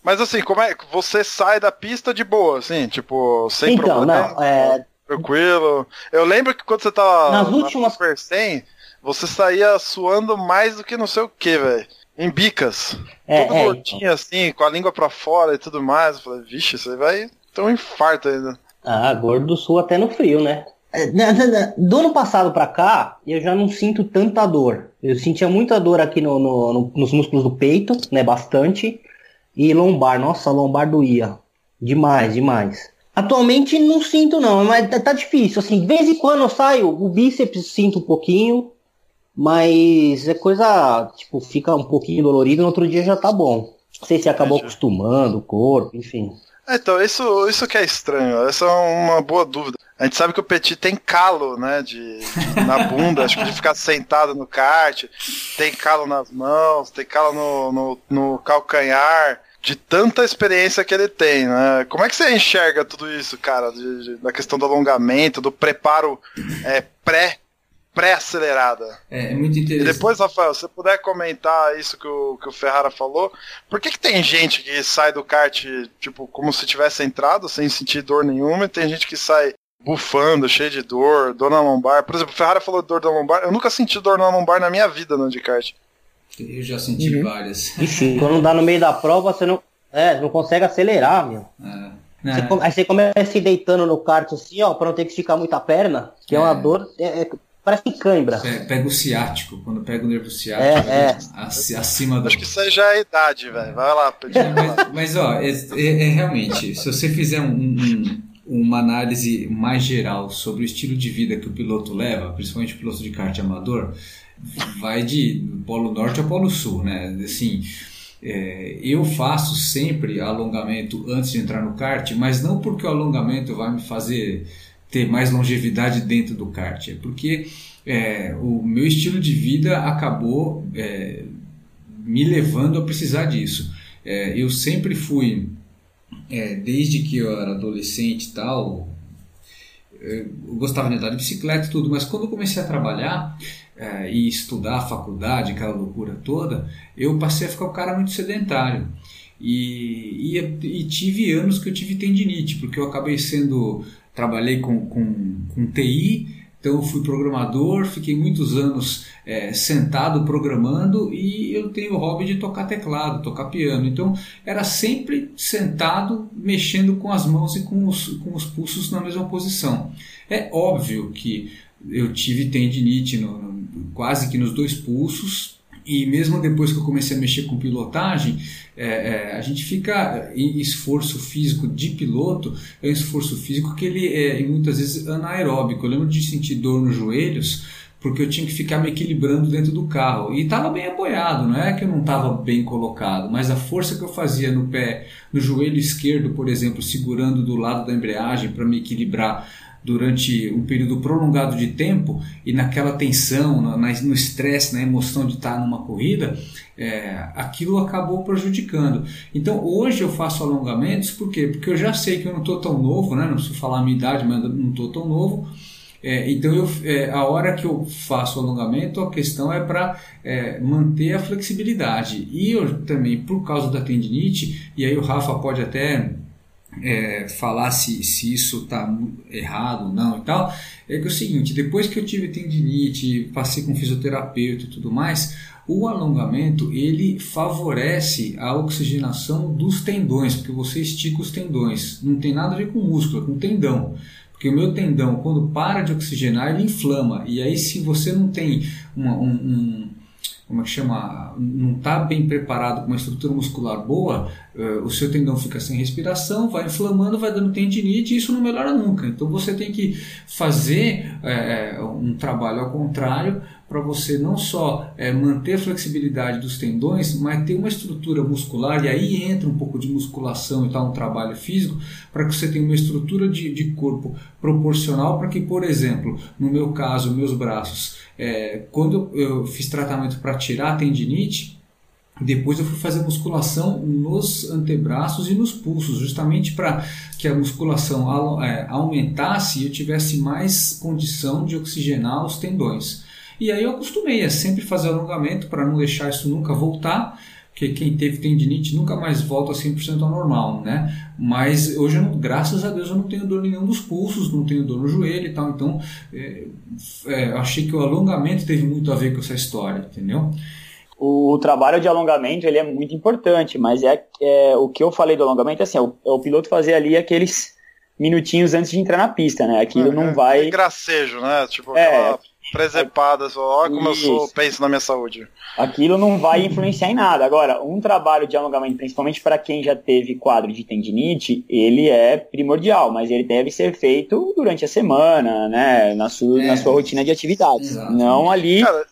Mas assim, como é que você sai da pista de boa, assim, tipo, sem então, problema? Não, é... Tranquilo. Eu lembro que quando você tava Nas últimas... Super 100, você saía suando mais do que não sei o que, velho. Em bicas. É, Todo é, gordinho assim, com a língua pra fora e tudo mais. Eu falei, vixe, você vai ter um infarto ainda. Ah, gordo do sul até no frio, né? É, do ano passado pra cá, eu já não sinto tanta dor. Eu sentia muita dor aqui no, no, no, nos músculos do peito, né? Bastante. E lombar, nossa, lombar doía. Demais, demais. Atualmente não sinto não, mas tá, tá difícil. Assim, de vez em quando eu saio, o bíceps sinto um pouquinho, mas é coisa, tipo, fica um pouquinho dolorido, no outro dia já tá bom. Não sei se acabou Entendi. acostumando o corpo, enfim. É, Então, isso, isso que é estranho. Essa é uma boa dúvida. A gente sabe que o Petit tem calo, né, de, de- na bunda, acho que de ficar sentado no kart, tem calo nas mãos, tem calo no, no, no calcanhar, de tanta experiência que ele tem, né? Como é que você enxerga tudo isso, cara, de, de- da questão do alongamento, do preparo é, pré, pré-acelerada? É, é muito E interessante. depois, Rafael, se você puder comentar isso que o, que o Ferrara falou, por que, que tem gente que sai do kart, tipo, como se tivesse entrado, sem sentir dor nenhuma, e tem gente que sai bufando, cheio de dor, dor na lombar? Por exemplo, o Ferrara falou dor na lombar, eu nunca senti dor na lombar na minha vida no de kart. Eu já senti Uhum. várias. Ixi, quando dá no meio da prova, você não, é, não consegue acelerar, meu. É. Você É. aí você começa se deitando no kart assim, ó, pra não ter que esticar muito a perna, que é, uma É. dor, é- é- parece que cãibra. Pe- Pega o ciático, quando pega o nervo ciático, É, é. ac- acima do. Acho que isso aí já é a idade, velho. Vai lá, Petit. vai lá. Mas, mas, ó, é, é- é realmente, se você fizer um- um- uma análise mais geral sobre o estilo de vida que o piloto leva, principalmente o piloto de kart amador, vai de Polo Norte ao Polo Sul, né? Assim, é, eu faço sempre alongamento antes de entrar no kart, mas não porque o alongamento vai me fazer ter mais longevidade dentro do kart, é porque é, o meu estilo de vida acabou é, me levando a precisar disso. É, eu sempre fui, é, desde que eu era adolescente e tal, eu gostava de andar de bicicleta e tudo, mas quando eu comecei a trabalhar é, e estudar a faculdade, aquela loucura toda, eu passei a ficar um cara muito sedentário. E, e, e tive anos que eu tive tendinite, porque eu acabei sendo. Trabalhei com, com, com TI, então fui programador, fiquei muitos anos é, sentado programando e eu tenho o hobby de tocar teclado, tocar piano. Então era sempre sentado, mexendo com as mãos e com os, com os pulsos na mesma posição. É óbvio que eu tive tendinite no, no, quase que nos dois pulsos. E mesmo depois que eu comecei a mexer com pilotagem, é, é, a gente fica em esforço físico de piloto, é um esforço físico que ele é muitas vezes anaeróbico. Eu lembro de sentir dor nos joelhos porque eu tinha que ficar me equilibrando dentro do carro. E estava bem apoiado, não é que eu não estava bem colocado, mas a força que eu fazia no pé, no joelho esquerdo, por exemplo, segurando do lado da embreagem para me equilibrar durante um período prolongado de tempo e naquela tensão, no, no estresse, na emoção de estar numa corrida, é, aquilo acabou prejudicando. Então hoje eu faço alongamentos, por quê? Porque eu já sei que eu não estou tão novo, né? não preciso falar a minha idade, mas não estou tão novo. É, então eu, é, a hora que eu faço alongamento, a questão é para é, manter a flexibilidade. E eu também, por causa da tendinite, e aí o Rafa pode até é, falar se, se isso está errado ou não e tal, é que é o seguinte, depois que eu tive tendinite, passei com fisioterapeuta e tudo mais, o alongamento ele favorece a oxigenação dos tendões, porque você estica os tendões, não tem nada a ver com músculo, é com tendão. Porque o meu tendão, quando para de oxigenar, ele inflama. E aí, se você não tem uma, um, um como é que chama, não está bem preparado com uma estrutura muscular boa, uh, o seu tendão fica sem respiração, vai inflamando, vai dando tendinite e isso não melhora nunca. Então você tem que fazer é, um trabalho ao contrário para você não só é, manter a flexibilidade dos tendões, mas ter uma estrutura muscular, e aí entra um pouco de musculação e tal, um trabalho físico, para que você tenha uma estrutura de, de corpo proporcional para que, por exemplo, no meu caso, meus braços, é, quando eu fiz tratamento para tirar a tendinite, depois eu fui fazer musculação nos antebraços e nos pulsos, justamente para que a musculação é, aumentasse e eu tivesse mais condição de oxigenar os tendões. E aí eu acostumei a sempre fazer alongamento para não deixar isso nunca voltar, porque quem teve tendinite nunca mais volta 100% ao normal, né? Mas hoje, eu não, graças a Deus, eu não tenho dor nenhum dos pulsos, não tenho dor no joelho e tal. Então, é, é, achei que o alongamento teve muito a ver com essa história, entendeu? O, o trabalho de alongamento ele é muito importante, mas é, é o que eu falei do alongamento é assim, é o, é o piloto fazer ali aqueles minutinhos antes de entrar na pista, né? Aquilo não vai. É gracejo, né? Tipo, é, aquela presepada, só olha como Isso. eu sou, penso na minha saúde. Aquilo não vai influenciar em nada. Agora, um trabalho de alongamento, principalmente para quem já teve quadro de tendinite, ele é primordial, mas ele deve ser feito durante a semana, né? Na sua, é. na sua rotina de atividades. Exato. Não ali. Cara,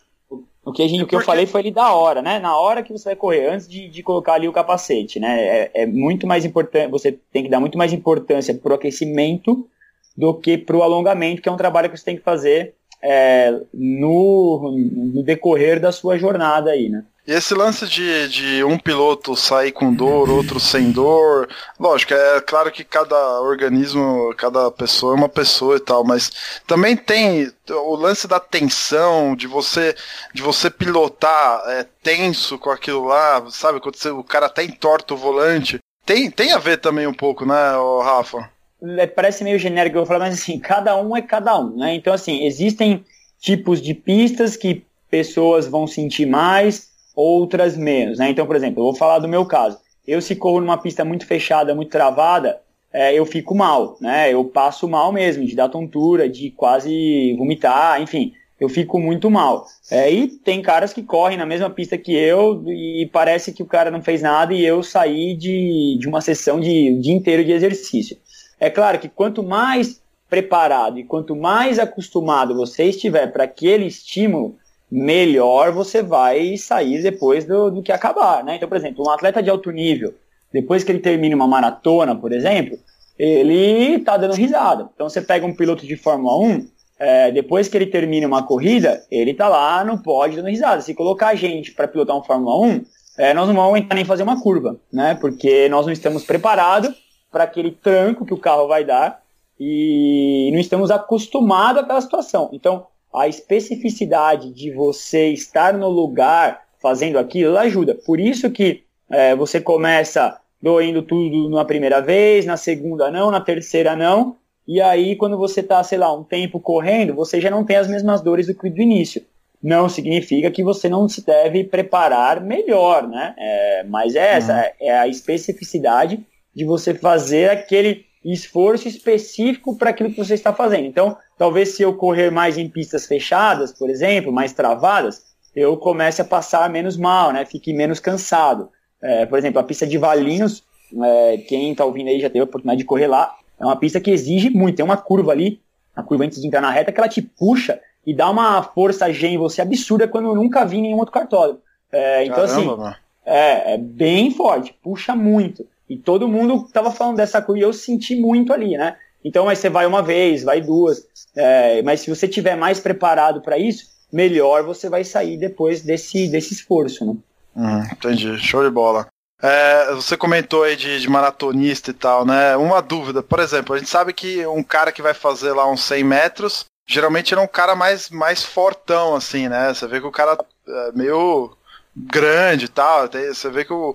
o que, a gente, o que eu falei foi ali da hora, né? Na hora que você vai correr, antes de, de colocar ali o capacete, né? É, é muito mais importante, você tem que dar muito mais importância pro aquecimento do que pro alongamento, que é um trabalho que você tem que fazer é, no, no decorrer da sua jornada aí, né? E esse lance de, de um piloto sair com dor, outro sem dor, lógico, é claro que cada organismo, cada pessoa é uma pessoa e tal, mas também tem o lance da tensão, de você de você pilotar é, tenso com aquilo lá, sabe? Quando você, o cara até entorta o volante. Tem, tem a ver também um pouco, né, Rafa? É, parece meio genérico eu vou falar, mas assim, cada um é cada um, né? Então, assim, existem tipos de pistas que pessoas vão sentir mais, outras menos, né? Então, por exemplo, eu vou falar do meu caso. Eu se corro numa pista muito fechada, muito travada, é, eu fico mal, né? Eu passo mal mesmo, de dar tontura, de quase vomitar, enfim, eu fico muito mal. É, e tem caras que correm na mesma pista que eu e parece que o cara não fez nada e eu saí de, de uma sessão de dia inteiro de exercício. É claro que quanto mais preparado e quanto mais acostumado você estiver para aquele estímulo, melhor você vai sair depois do, do que acabar, né? Então, por exemplo, um atleta de alto nível, depois que ele termina uma maratona, por exemplo, ele está dando risada. Então, você pega um piloto de Fórmula 1, é, depois que ele termina uma corrida, ele está lá no pódio dando risada. Se colocar a gente para pilotar um Fórmula 1, é, nós não vamos nem fazer uma curva, né? Porque nós não estamos preparados para aquele tranco que o carro vai dar e não estamos acostumados àquela situação. Então, a especificidade de você estar no lugar fazendo aquilo ajuda. Por isso que é, você começa doendo tudo na primeira vez, na segunda não, na terceira não, e aí quando você está, sei lá, um tempo correndo, você já não tem as mesmas dores do que do início. Não significa que você não se deve preparar melhor, né? É, mas é essa, uhum. é a especificidade de você fazer aquele esforço específico para aquilo que você está fazendo. Então, talvez se eu correr mais em pistas fechadas, por exemplo, mais travadas, eu comece a passar menos mal, né? Fique menos cansado. É, por exemplo, a pista de Valinhos, é, quem está ouvindo aí já teve a oportunidade de correr lá, é uma pista que exige muito. Tem uma curva ali, a curva antes de entrar na reta, que ela te puxa e dá uma força G em você absurda quando eu nunca vi em nenhum outro cartódromo. É, então, assim, Caramba, assim, é, é bem forte, puxa muito. E todo mundo estava falando dessa coisa e eu senti muito ali, né? Então, mas você vai uma vez, vai duas. É, mas se você tiver mais preparado para isso, melhor você vai sair depois desse, desse esforço, né? Hum, entendi, show de bola. É, você comentou aí de, de, maratonista e tal, né? Uma dúvida, por exemplo, a gente sabe que um cara que vai fazer lá uns 100 metros, geralmente é um cara mais, mais fortão, assim, né? Você vê que o cara é meio grande e tal, você vê que o,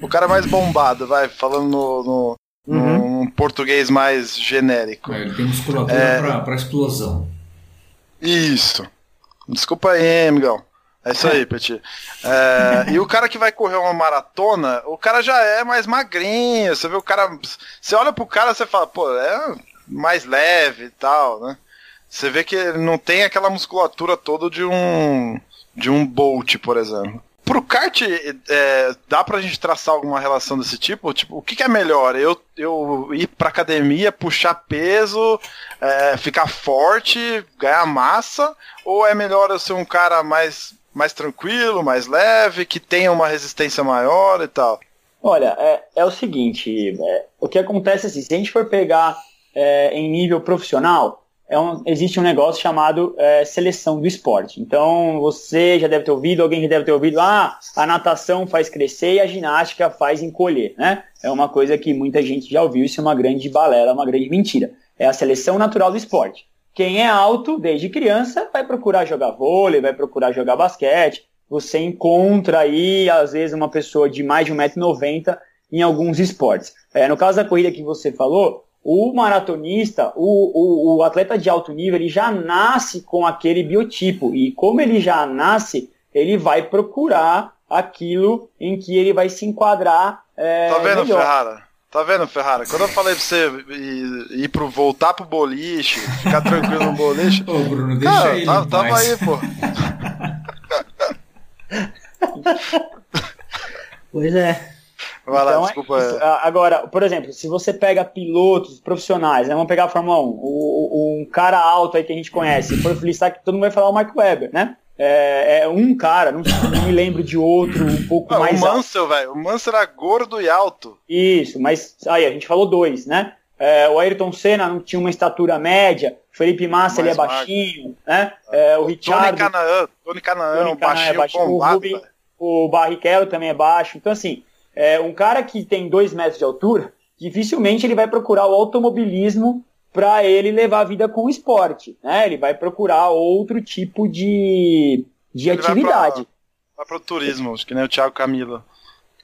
o, cara mais bombado, vai, falando no, no uhum. português mais genérico. É, ele tem musculatura é... pra, pra explosão. Isso. Desculpa aí, amigão. É isso aí, Petit. É, e o cara que vai correr uma maratona, o cara já é mais magrinho. Você vê o cara. Você olha pro cara você fala, pô, é mais leve e tal, né? Você vê que ele não tem aquela musculatura toda de um de um Bolt, por exemplo. Pro kart, é, dá pra gente traçar alguma relação desse tipo? Tipo, o que, que é melhor? Eu, eu ir pra academia, puxar peso, é, ficar forte, ganhar massa? Ou é melhor eu ser um cara mais, mais tranquilo, mais leve, que tenha uma resistência maior e tal? Olha, é, é o seguinte, é, o que acontece é assim, se a gente for pegar é, em nível profissional, é um, existe um negócio chamado é, seleção do esporte. Então, você já deve ter ouvido, alguém já deve ter ouvido, ah, a natação faz crescer e a ginástica faz encolher, né? É uma coisa que muita gente já ouviu, isso é uma grande balela, uma grande mentira. É a seleção natural do esporte. Quem é alto, desde criança, vai procurar jogar vôlei, vai procurar jogar basquete. Você encontra aí, às vezes, uma pessoa de mais de 1,90m em alguns esportes. É, no caso da corrida que você falou, o maratonista, o, o, o, atleta de alto nível, ele já nasce com aquele biotipo. E como ele já nasce, ele vai procurar aquilo em que ele vai se enquadrar. É, tá vendo, melhor. Ferrara? Tá vendo, Ferrara? Quando eu falei pra você ir, ir pro, voltar pro boliche, ficar tranquilo no boliche. Ô, Bruno, deixa cara, ele. Tava, tava aí, pô. Pois é. Vai lá, Então, é desculpa. Ah, Agora, por exemplo, se você pega pilotos profissionais, né, vamos pegar a Fórmula 1, o- o- um cara alto aí que a gente conhece, for listar que todo mundo vai falar o Mark Webber, né? É, é um cara, não, não me lembro de outro um pouco Ah, o mais alto. Mansell, velho. O Mansell era gordo e alto. Isso, mas aí a gente falou dois, né? É, o Ayrton Senna não tinha uma estatura média, o Felipe Massa ele é Mais baixinho, né? É, o Tony Richard, Canaan, Tony Canaan, Tony Canaan baixinho, é baixinho, o bombado, velho. o Barrichello também é baixo. Então, assim, é, um cara que tem dois metros de altura, dificilmente ele vai procurar o automobilismo para ele levar a vida com o esporte. Né? Ele vai procurar outro tipo de, de Ele vai atividade. Vai pro turismo, acho que nem o Thiago Camilo.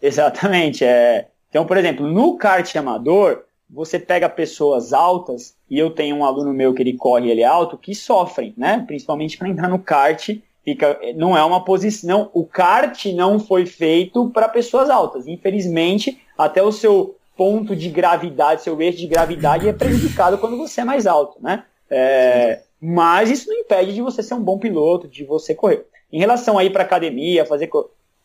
Exatamente. É. Então, por exemplo, no kart amador, você pega pessoas altas, e eu tenho um aluno meu que ele corre e ele é alto, que sofrem, né? Principalmente para entrar no kart. Fica, não é uma posição. O kart não foi feito para pessoas altas. Infelizmente, até o seu ponto de gravidade, seu eixo de gravidade é prejudicado quando você é mais alto, né? É, mas isso não impede de você ser um bom piloto, de você correr. Em relação aí para academia, fazer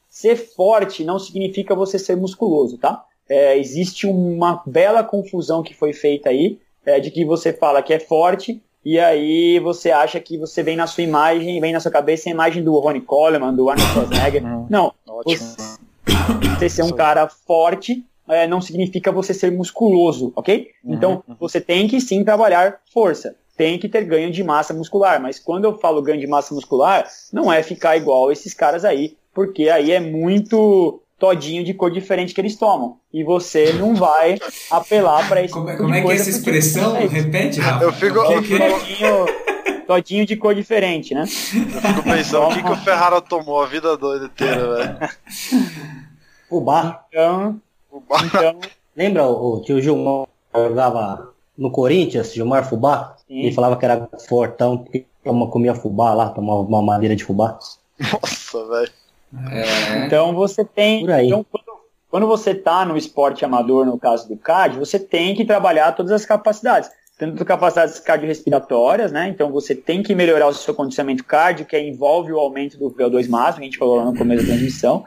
ser forte não significa você ser musculoso, tá? É, existe uma bela confusão que foi feita aí, é, de que você fala que é forte, e aí você acha que você vem na sua imagem, vem na sua cabeça a imagem do Ronnie Coleman, do Arnold Schwarzenegger. Não, Ótimo. você ser um cara forte é, não significa você ser musculoso, ok? Então, você tem que sim trabalhar força. Tem que ter ganho de massa muscular. Mas quando eu falo ganho de massa muscular, não é ficar igual esses caras aí, porque aí é muito todinho de cor diferente que eles tomam. E você não vai apelar para esse Como, é- tipo como de é que é essa expressão? Repete, Rafa. Eu fico- O que eu que é? Todinho, todinho de cor diferente, né? Fico pensando, o que, que o Ferrara tomou a vida doida inteira, velho? Fubá. Então, O bar- então Lembra o, o tio Gilmar jogava no Corinthians, Gilmar Fubá? Sim. Ele falava que era fortão, porque toma- comia fubá lá, tomava uma madeira de fubá. Nossa, velho. É, Então você tem. Por aí. Então, quando, quando você está no esporte amador, no caso do CAD, você tem que trabalhar todas as capacidades. Tanto capacidades cardiorrespiratórias, né? Então você tem que melhorar o seu condicionamento cardio, que envolve o aumento do VO2 máximo, que a gente falou lá no começo da transmissão.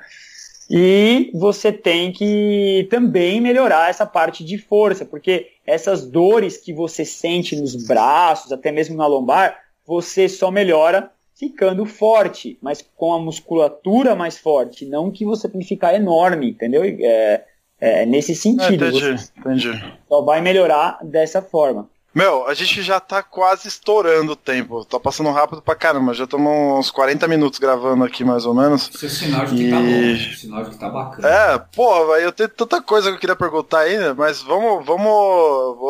E você tem que também melhorar essa parte de força, porque essas dores que você sente nos braços, até mesmo na lombar, você só melhora ficando forte, mas com a musculatura mais forte, não que você tem que ficar enorme, entendeu? É, é nesse É, sentido, entendi, você entendi. só vai melhorar dessa forma. Meu, a gente já tá quase estourando o tempo. Tá passando rápido pra caramba. Já estamos uns 40 minutos gravando aqui, mais ou menos. isso é sinal de que tá E- bom. Sinal de que tá bacana. É, porra, eu tenho tanta coisa que eu queria perguntar ainda, mas vamos, vamos.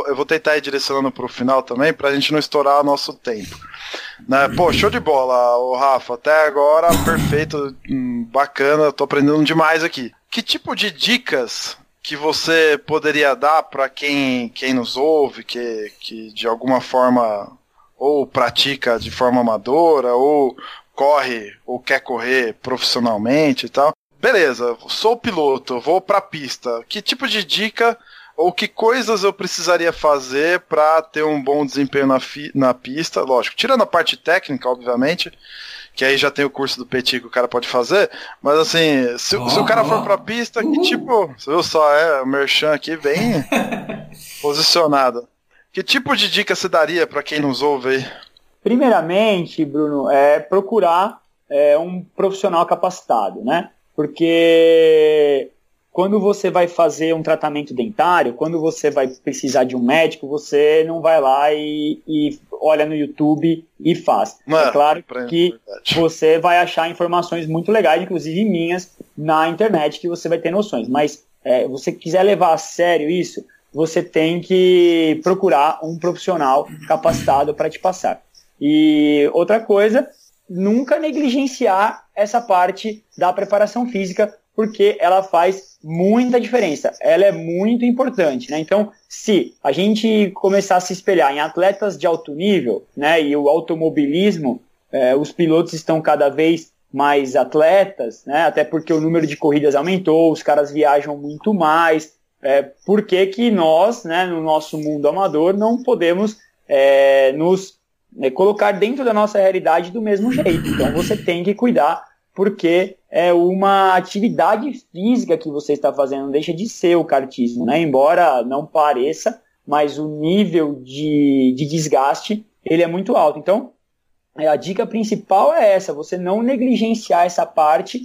Eu vou tentar ir direcionando pro final também, pra gente não estourar o nosso tempo. Né? Pô, show de bola, o Rafa. Até agora, perfeito, hum, bacana, tô aprendendo demais aqui. Que tipo de dicas que você poderia dar pra quem, quem nos ouve, que, que de alguma forma ou pratica de forma amadora, ou corre ou quer correr profissionalmente e tal? Beleza, sou piloto, vou pra pista. Que tipo de dica ou que coisas eu precisaria fazer para ter um bom desempenho na, na pista, lógico, tirando a parte técnica, obviamente, que aí já tem o curso do Petit que o cara pode fazer, mas assim, se, oh, se o cara oh. for pra pista, que tipo, você viu só, é, o Merchan aqui bem posicionado. Que tipo de dica você daria para quem nos ouve aí? Primeiramente, Bruno, é procurar é, um profissional capacitado, né? Porque quando você vai fazer um tratamento dentário, quando você vai precisar de um médico, você não vai lá e, e olha no YouTube e faz. Mano, é claro que você vai achar informações muito legais, inclusive minhas, na internet, que você vai ter noções. Mas é, você quiser levar a sério isso, você tem que procurar um profissional capacitado para te passar. E outra coisa, nunca negligenciar essa parte da preparação física, porque ela faz muita diferença. Ela é muito importante, né? Então, se a gente começar a se espelhar em atletas de alto nível, né, e o automobilismo, é, os pilotos estão cada vez mais atletas, né? Até porque o número de corridas aumentou, os caras viajam muito mais. É, por que, que nós, né, no nosso mundo amador, não podemos é, nos é, colocar dentro da nossa realidade do mesmo jeito? Então você tem que cuidar porque é uma atividade física que você está fazendo, não deixa de ser o kartismo, né? Embora não pareça, mas o nível de, de desgaste ele é muito alto. Então, é, a dica principal é essa: você não negligenciar essa parte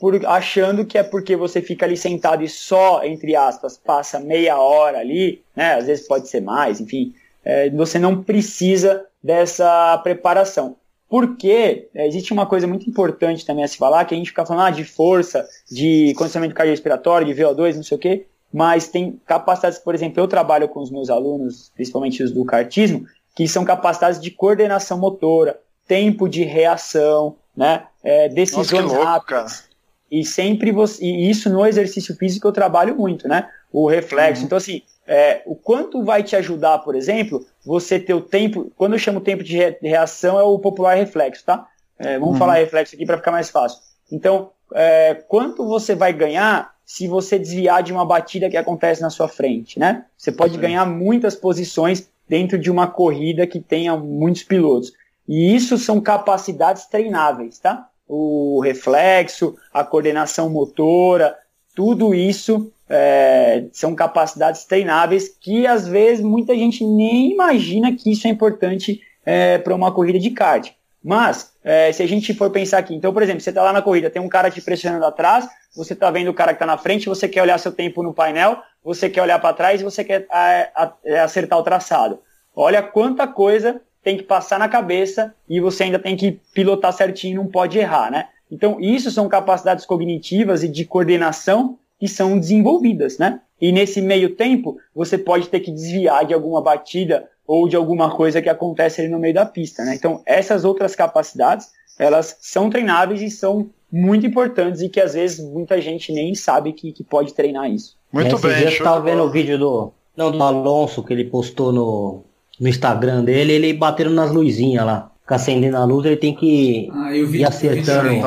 por, achando que é porque você fica ali sentado e só, entre aspas, passa meia hora ali, né? Às vezes pode ser mais, enfim. É, você não precisa dessa preparação. Porque é, existe uma coisa muito importante também a se falar, que a gente fica falando ah, de força, de condicionamento cardiorrespiratório, de VO2, não sei o quê, mas tem capacidades, por exemplo, eu trabalho com os meus alunos, principalmente os do cartismo, que são capacidades de coordenação motora, tempo de reação, né, é, decisões Nossa, rápidas. E sempre você, e isso no exercício físico eu trabalho muito, né? O reflexo. Uhum. Então, assim, é, o quanto vai te ajudar, por exemplo, você ter o tempo. Quando eu chamo tempo de reação, é o popular reflexo, tá? É, vamos uhum. falar reflexo aqui para ficar mais fácil. Então, é, quanto você vai ganhar se você desviar de uma batida que acontece na sua frente, né? Você pode ganhar muitas posições dentro de uma corrida que tenha muitos pilotos. E isso são capacidades treináveis, tá? O reflexo, a coordenação motora, tudo isso é, são capacidades treináveis que às vezes muita gente nem imagina que isso é importante é, para uma corrida de kart. Mas, é, se a gente for pensar aqui, então, por exemplo, você está lá na corrida, tem um cara te pressionando atrás, você está vendo o cara que está na frente, você quer olhar seu tempo no painel, você quer olhar para trás e você quer é, é, acertar o traçado. Olha quanta coisa tem que passar na cabeça e você ainda tem que pilotar certinho, não pode errar, né? Então, isso são capacidades cognitivas e de coordenação que são desenvolvidas, né? E nesse meio tempo, você pode ter que desviar de alguma batida ou de alguma coisa que acontece ali no meio da pista, né? Então, essas outras capacidades, elas são treináveis e são muito importantes e que às vezes muita gente nem sabe que, que pode treinar isso. Muito Esse bem. Eu estava vendo o vídeo do, não, do Alonso que ele postou no, no Instagram dele, ele batendo nas luzinhas lá. Fica acendendo a luz, ele tem que ah, vi, ir acertando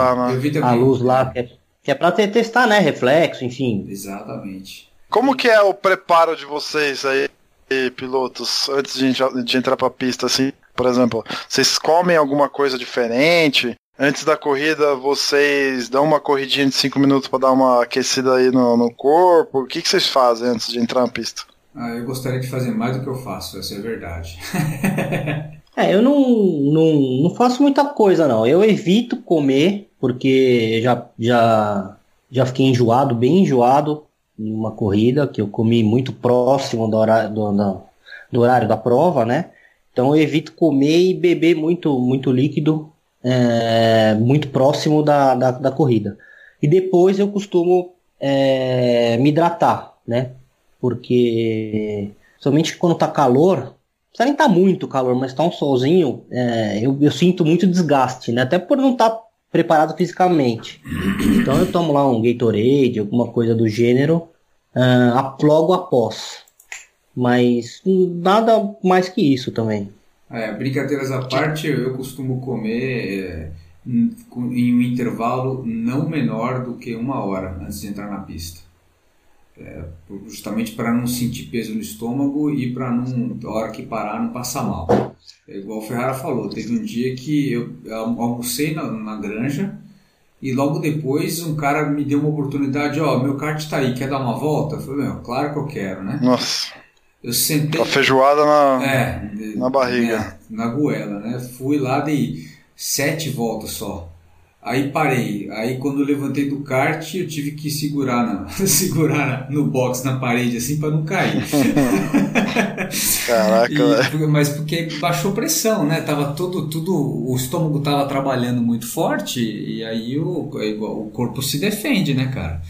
a luz lá, que é que é pra testar, né? Reflexo, enfim. Exatamente. Como que é o preparo de vocês aí, pilotos, antes de, de entrar pra pista, assim? Por exemplo, vocês comem alguma coisa diferente? Antes da corrida, vocês dão uma corridinha de 5 minutos para dar uma aquecida aí no, no corpo? O que, que vocês fazem antes de entrar na pista? Ah, eu gostaria de fazer mais do que eu faço, essa é a verdade. é, eu não, não, não faço muita coisa, não. Eu evito comer porque já, já, já fiquei enjoado, bem enjoado, em uma corrida que eu comi muito próximo do horário, do, do horário da prova, né? Então eu evito comer e beber muito, muito líquido é, muito próximo da, da, da, corrida. E depois eu costumo é, me hidratar, né? Porque somente quando tá calor, precisa nem tá muito calor, mas tá um solzinho, é, eu, eu sinto muito desgaste, né? Até por não estar tá preparado fisicamente. Então eu tomo lá um Gatorade, alguma coisa do gênero, uh, logo após. Mas nada mais que isso também. É, brincadeiras à parte, eu costumo comer é, em um intervalo não menor do que uma hora antes de entrar na pista. É, justamente para não sentir peso no estômago e para não, a hora que parar, não passar mal. É igual o Ferrara falou, teve um dia que eu almocei na, na granja e logo depois um cara me deu uma oportunidade, ó, meu kart está aí, quer dar uma volta? Eu falei, meu, claro que eu quero, né? Nossa. Eu sentei. A feijoada na, é, na barriga. É, na goela, né? Fui lá, dei sete voltas só. Aí parei. Aí quando eu levantei do kart, eu tive que segurar, na, segurar no box, na parede, assim, para não cair. Caraca, e, Mas porque baixou pressão, né? Tava todo, tudo, o estômago tava trabalhando muito forte e aí o, é o corpo se defende, né, cara?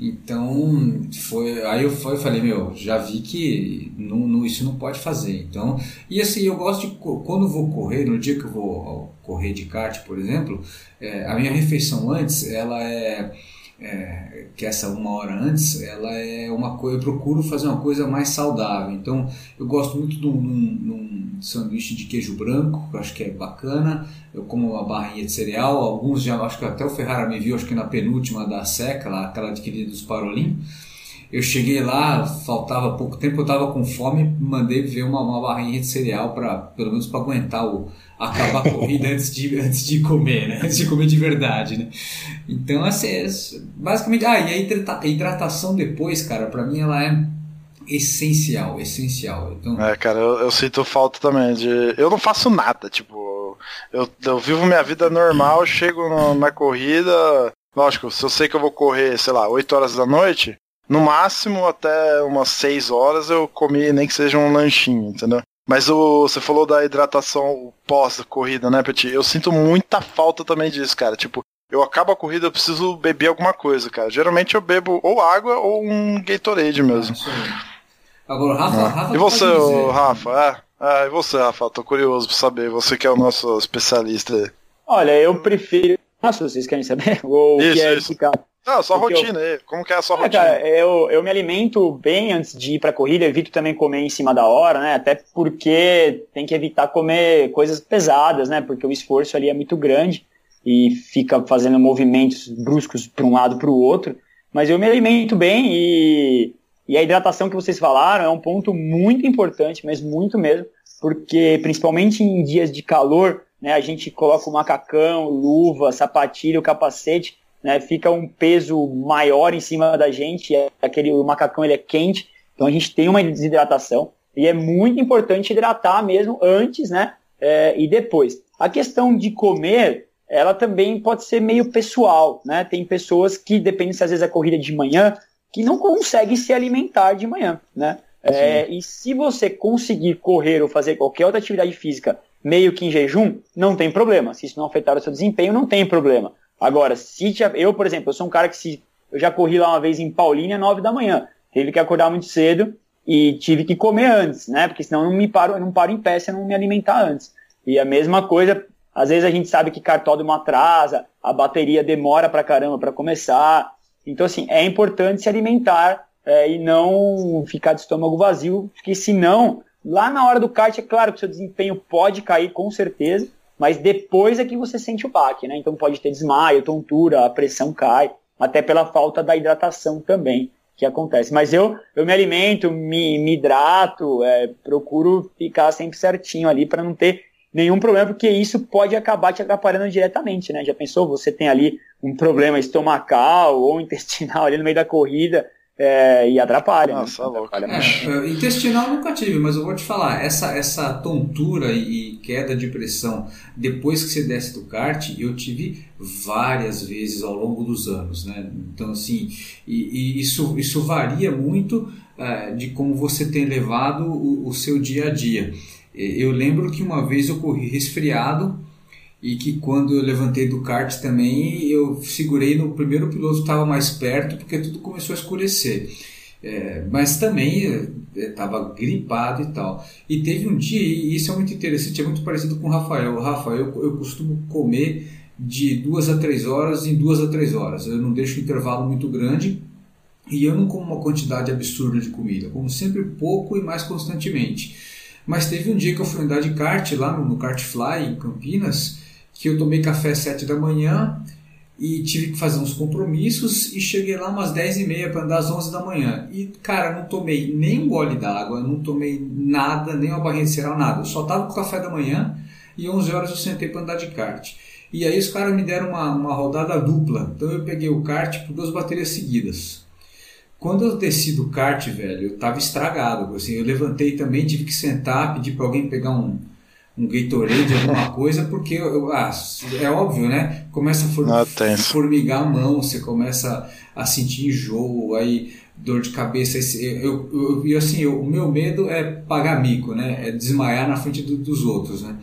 Então, foi, aí eu, foi, falei, meu, já vi que não, não, isso não pode fazer. Então, e assim, eu gosto de, quando vou correr, no dia que eu vou correr de kart, por exemplo, é, a minha refeição antes, ela é, é, que essa uma hora antes, ela é uma coisa, eu procuro fazer uma coisa mais saudável. Então, eu gosto muito de um, sanduíche de queijo branco, que eu acho que é bacana. Eu como uma barrinha de cereal, alguns já, acho que até o Ferrara me viu, acho que na penúltima da seca, lá, aquela adquirida dos Parolim. Eu cheguei lá, faltava pouco tempo, eu estava com fome, mandei ver uma, uma barrinha de cereal para pelo menos para aguentar o acabar a corrida antes de, antes de comer, né? Antes de comer de verdade, né? Então, assim, é, basicamente, ah, e a hidratação depois, cara, para mim ela é essencial, essencial. Então... É, cara, eu, eu, sinto falta também de. Eu não faço nada, tipo, eu, eu vivo minha vida normal, chego no, na corrida. Lógico, se eu sei que eu vou correr, sei lá, 8 horas da noite, no máximo até umas 6 horas eu comi nem que seja um lanchinho, entendeu? Mas o, você falou da hidratação pós-corrida, né, Petit? Eu sinto muita falta também disso, cara. Tipo, eu acabo a corrida, eu preciso beber alguma coisa, cara. Geralmente eu bebo ou água ou um Gatorade mesmo. Ah, Agora, Rafa, ah. Rafa E você, Rafa? É, é, e você, Rafa? Tô curioso pra saber. Você que é o nosso especialista. Olha, eu prefiro. Nossa, vocês querem saber? Ou isso, que é isso. Ficar... Não, só Porque rotina eu... aí. Como que é a sua é, rotina? Cara, eu, eu me alimento bem antes de ir pra corrida, evito também comer em cima da hora, né? Até porque tem que evitar comer coisas pesadas, né? Porque o esforço ali é muito grande e fica fazendo movimentos bruscos para um lado para o outro. Mas eu me alimento bem e, e a hidratação que vocês falaram é um ponto muito importante, mas muito mesmo, porque principalmente em dias de calor, né, a gente coloca o macacão, luva, sapatilha, o capacete, né, fica um peso maior em cima da gente, é, aquele, o macacão ele é quente, então a gente tem uma desidratação, e é muito importante hidratar mesmo antes né, é, e depois. A questão de comer, ela também pode ser meio pessoal, né? Tem pessoas que, depende se às vezes é corrida de manhã, que não conseguem se alimentar de manhã, né? É, e se você conseguir correr ou fazer qualquer outra atividade física meio que em jejum, não tem problema. Se isso não afetar o seu desempenho, não tem problema. Agora, se eu, por exemplo, eu sou um cara que se eu já corri lá uma vez em Paulínia, 9 da manhã, teve que acordar muito cedo e tive que comer antes, né? Porque senão eu não me paro, eu não paro em pé se eu não me alimentar antes. E a mesma coisa, às vezes a gente sabe que cartódromo atrasa, a bateria demora pra caramba para começar. Então, assim, é importante se alimentar é, e não ficar de estômago vazio, porque senão, lá na hora do kart, é claro que seu desempenho pode cair com certeza, mas depois é que você sente o baque, né? Então pode ter desmaio, tontura, a pressão cai, até pela falta da hidratação também que acontece. Mas eu, eu me alimento, me, me hidrato, é, procuro ficar sempre certinho ali para não ter nenhum problema, porque isso pode acabar te atrapalhando diretamente, né? Já pensou? Você tem ali um problema estomacal ou intestinal ali no meio da corrida, é, e atrapalha. Né? Nossa, né? atrapalha é, é, intestinal nunca tive, mas eu vou te falar, essa, essa tontura e queda de pressão depois que você desce do kart, eu tive várias vezes ao longo dos anos, né? Então, assim, e, e isso, isso varia muito é, de como você tem levado o, o seu dia a dia. Eu lembro que uma vez eu corri resfriado e que quando eu levantei do kart também eu segurei no primeiro piloto estava mais perto porque tudo começou a escurecer. É, mas também estava gripado e tal. E teve um dia, e isso é muito interessante, é muito parecido com o Rafael. O Rafael, eu, eu costumo comer de duas a três horas em duas a três horas. Eu não deixo intervalo muito grande e eu não como uma quantidade absurda de comida. como sempre pouco e mais constantemente. Mas teve um dia que eu fui andar de kart lá no, no Kartfly em Campinas que eu tomei café às 7 da manhã e tive que fazer uns compromissos e cheguei lá umas 10 e meia para andar às 11 da manhã. E, cara, não tomei nem um gole d'água, não tomei nada, nem uma barrinha de cereal, nada. Eu só tava com café da manhã e 11 horas eu sentei para andar de kart. E aí os caras me deram uma, uma rodada dupla. Então eu peguei o kart por duas baterias seguidas. Quando eu desci do kart, velho, eu tava estragado. Assim, eu levantei também, tive que sentar, pedir para alguém pegar um, um Gatorade, alguma coisa, porque eu, ah, é óbvio, né? Começa a for, Ah, formigar a mão, você começa a sentir enjoo, aí dor de cabeça. Eu, eu, eu, assim, eu- o meu medo é pagar mico, né? É desmaiar na frente do- dos outros, né?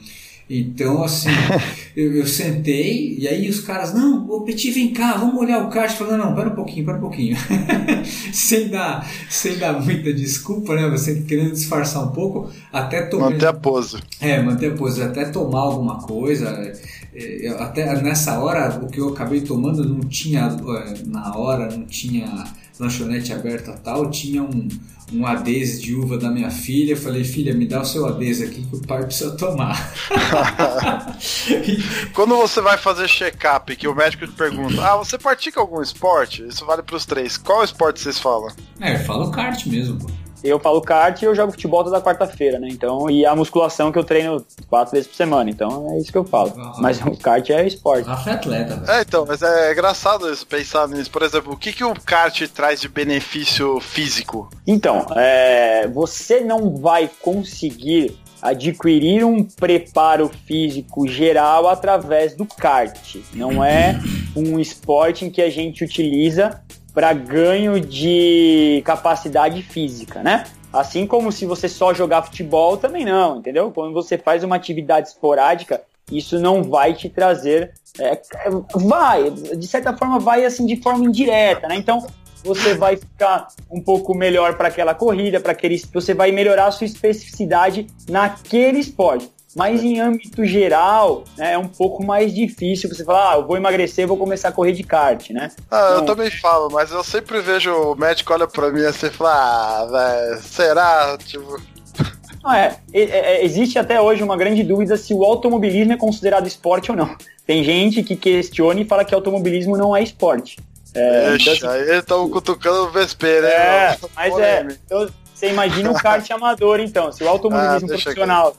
Então, assim, eu, eu sentei e aí os caras, não, ô Petit, vem cá, vamos olhar o kart. Falando, não, pera um pouquinho, pera um pouquinho. sem, dar, sem dar muita desculpa, né? Você querendo disfarçar um pouco, até tomei. Manter a pose. É, manter a pose, até tomar alguma coisa. É, eu- Até nessa hora, o que eu acabei tomando não tinha, é, na hora, não tinha lanchonete aberta tal, tinha um, um adese de uva da minha filha. Eu falei, filha, me dá o seu adese aqui que o pai precisa tomar. Quando você vai fazer check-up, que o médico te pergunta: Ah, você pratica algum esporte? Isso vale pros três. Qual esporte vocês falam? é, fala o kart mesmo, pô. Eu falo kart e eu jogo futebol toda quarta-feira, né? Então, e a musculação que eu treino quatro vezes por semana. Então é isso que eu falo. Ah. Mas o kart é esporte. Rafa é atleta, velho. É, então, mas é engraçado isso, pensar nisso. Por exemplo, o que, que o kart traz de benefício físico? Então, é, você não vai conseguir adquirir um preparo físico geral através do kart. Não é um esporte em que a gente utiliza para ganho de capacidade física, né? Assim como se você só jogar futebol, também não, entendeu? Quando você faz uma atividade esporádica, isso não vai te trazer. é, vai, de certa forma, vai assim de forma indireta, né? Então, você vai ficar um pouco melhor para aquela corrida, para aquele, você vai melhorar a sua especificidade naquele esporte. Mas em âmbito geral, né, é um pouco mais difícil você falar, ah, eu vou emagrecer, vou começar a correr de kart, né? Ah, eu Não. também falo, mas eu sempre vejo o médico olha pra mim assim e fala: Ah, velho, será? Tipo, Não, é, existe até hoje uma grande dúvida se o automobilismo é considerado esporte ou não. Tem gente que questiona e fala que automobilismo não é esporte. É, então, Deixa, aí estão cutucando o né? É, mas é. Então, você imagina o kart amador, então. Se o automobilismo Ah, profissional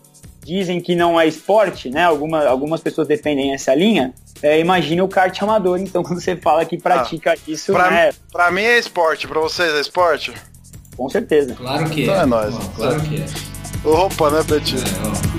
dizem que não é esporte, né? Alguma, algumas pessoas defendem essa linha. É, imagina o kart amador, então, quando você fala que pratica isso, Pra, né? pra mim é esporte, pra vocês é esporte? Com certeza. Claro que Então é. é nóis. Claro que é. Opa, né, Betinho? É, ó.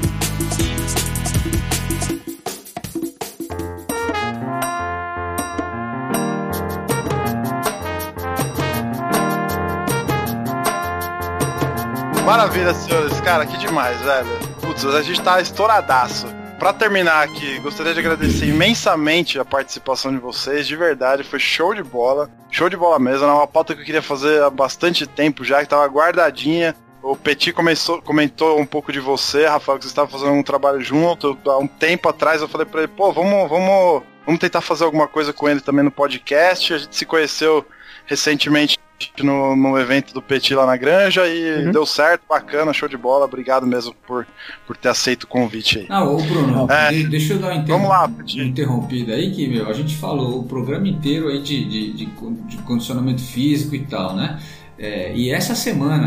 Maravilha, senhores. Cara, que demais, velho. Putz, a gente tá estouradaço. Pra terminar aqui, gostaria de agradecer imensamente a participação de vocês, de verdade, foi show de bola. Show de bola mesmo, era uma pauta que eu queria fazer há bastante tempo já, que tava guardadinha. O Petit começou, comentou um pouco de você, Rafael, que você estava fazendo um trabalho junto. Há um tempo atrás eu falei pra ele, pô, vamos, vamos, vamos tentar fazer alguma coisa com ele também no podcast. A gente se conheceu recentemente no, no evento do Petit lá na Granja e Uhum. deu certo, bacana, show de bola. Obrigado mesmo por, por ter aceito o convite aí. Ah, ô Bruno, É. de- deixa eu dar uma Vamos lá, interrom- Petit. interrompida aí, que meu, a gente falou o programa inteiro aí de, de, de, de condicionamento físico e tal, né? É, e essa semana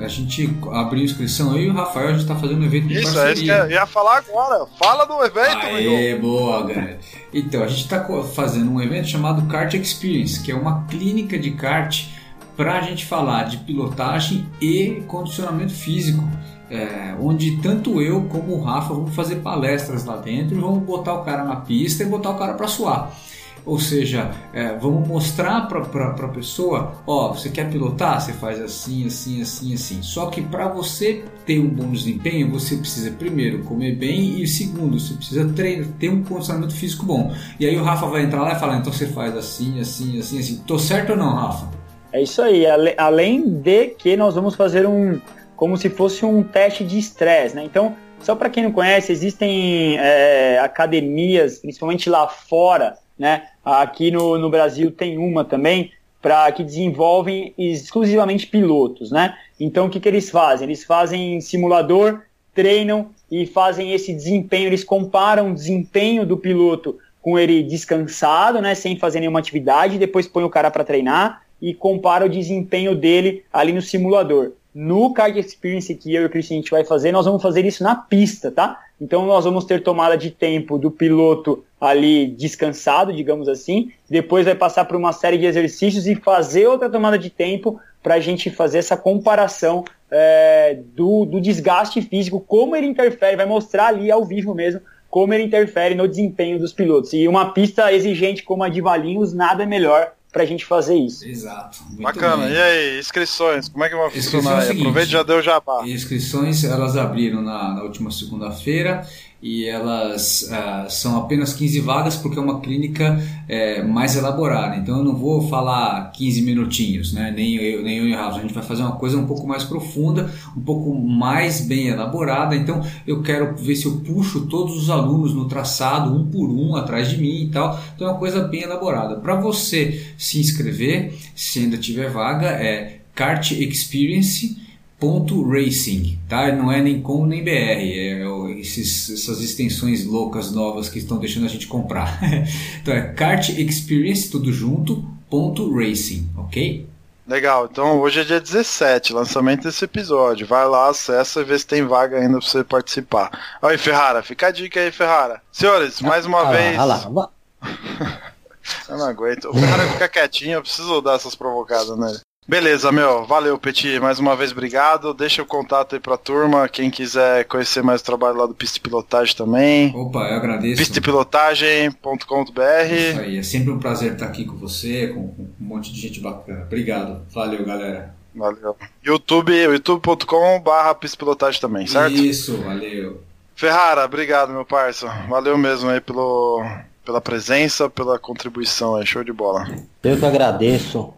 é, a gente abriu inscrição aí e o Rafael a gente tá fazendo um evento de Isso, é isso que parceria. eu ia falar agora. Fala do evento. Aê, boa, galera. Então, a gente está fazendo um evento chamado Kart Experience, que é uma clínica de kart para a gente falar de pilotagem e condicionamento físico. é, onde tanto eu como o Rafa vamos fazer palestras lá dentro e vamos botar o cara na pista e botar o cara para suar. Ou seja, é, vamos mostrar para a pessoa, ó, você quer pilotar? Você faz assim, assim, assim, assim. Só que para você ter um bom desempenho, você precisa primeiro comer bem e segundo, você precisa treinar, ter um condicionamento físico bom. E aí o Rafa vai entrar lá e falar, então você faz assim, assim, assim, assim. Tô certo ou não, Rafa? É isso aí. Além de que nós vamos fazer um. como se fosse um teste de estresse, né? Então, só para quem não conhece, existem é, academias, principalmente lá fora, né? Aqui no, no Brasil tem uma também, para que desenvolvem exclusivamente pilotos, né? Então, o que, que eles fazem? Eles fazem simulador, treinam e fazem esse desempenho, eles comparam o desempenho do piloto com ele descansado, né, sem fazer nenhuma atividade, depois põe o cara para treinar e compara o desempenho dele ali no simulador. No Card Experience que eu e o Christian a gente vai fazer, nós vamos fazer isso na pista, tá? Então nós vamos ter tomada de tempo do piloto ali descansado, digamos assim, depois vai passar por uma série de exercícios e fazer outra tomada de tempo para a gente fazer essa comparação é, do, do desgaste físico, como ele interfere, vai mostrar ali ao vivo mesmo como ele interfere no desempenho dos pilotos. E uma pista exigente como a de Valinhos, nada é melhor para a gente fazer isso. Exato. Bacana. Bem. E aí, inscrições? Como é que vai funcionar? É Aproveite já deu jabá. Inscrições, elas abriram na, na última segunda-feira e elas uh, são apenas 15 vagas porque é uma clínica é, mais elaborada. Então eu não vou falar 15 minutinhos, né? nem eu nem e o Rafa. A gente vai fazer uma coisa um pouco mais profunda, um pouco mais bem elaborada. Então eu quero ver se eu puxo todos os alunos no traçado, um por um, atrás de mim e tal. Então é uma coisa bem elaborada. Para você se inscrever, se ainda tiver vaga, é Kart Experience ponto racing, tá? Não é nem com nem BR, é, esses, essas extensões loucas novas que estão deixando a gente comprar. então é kart experience tudo junto ponto racing, ok? Legal, então hoje é dia 17, lançamento desse episódio. Vai lá, acessa e vê se tem vaga ainda pra você participar. Aí, Ferrara, fica a dica aí, Ferrara. Senhores, mais uma ah, vez. Ah lá, eu não aguento. O Ferrara fica quietinho, eu preciso dar essas provocadas nele. Beleza, meu. Valeu, Petit. Mais uma vez, obrigado. Deixa o contato aí pra turma. Quem quiser conhecer mais o trabalho lá do Pista Pilotagem também. Opa, eu agradeço. Pistapilotagem.com.br Isso aí, é sempre um prazer estar aqui com você, com, um monte de gente bacana. Obrigado. Valeu, galera. Valeu. YouTube, youtube.com barra Pistapilotagem também, certo? Isso, valeu. Ferrara, obrigado, meu parceiro. Valeu mesmo aí pelo, pela presença, pela contribuição aí. Show de bola. Eu que agradeço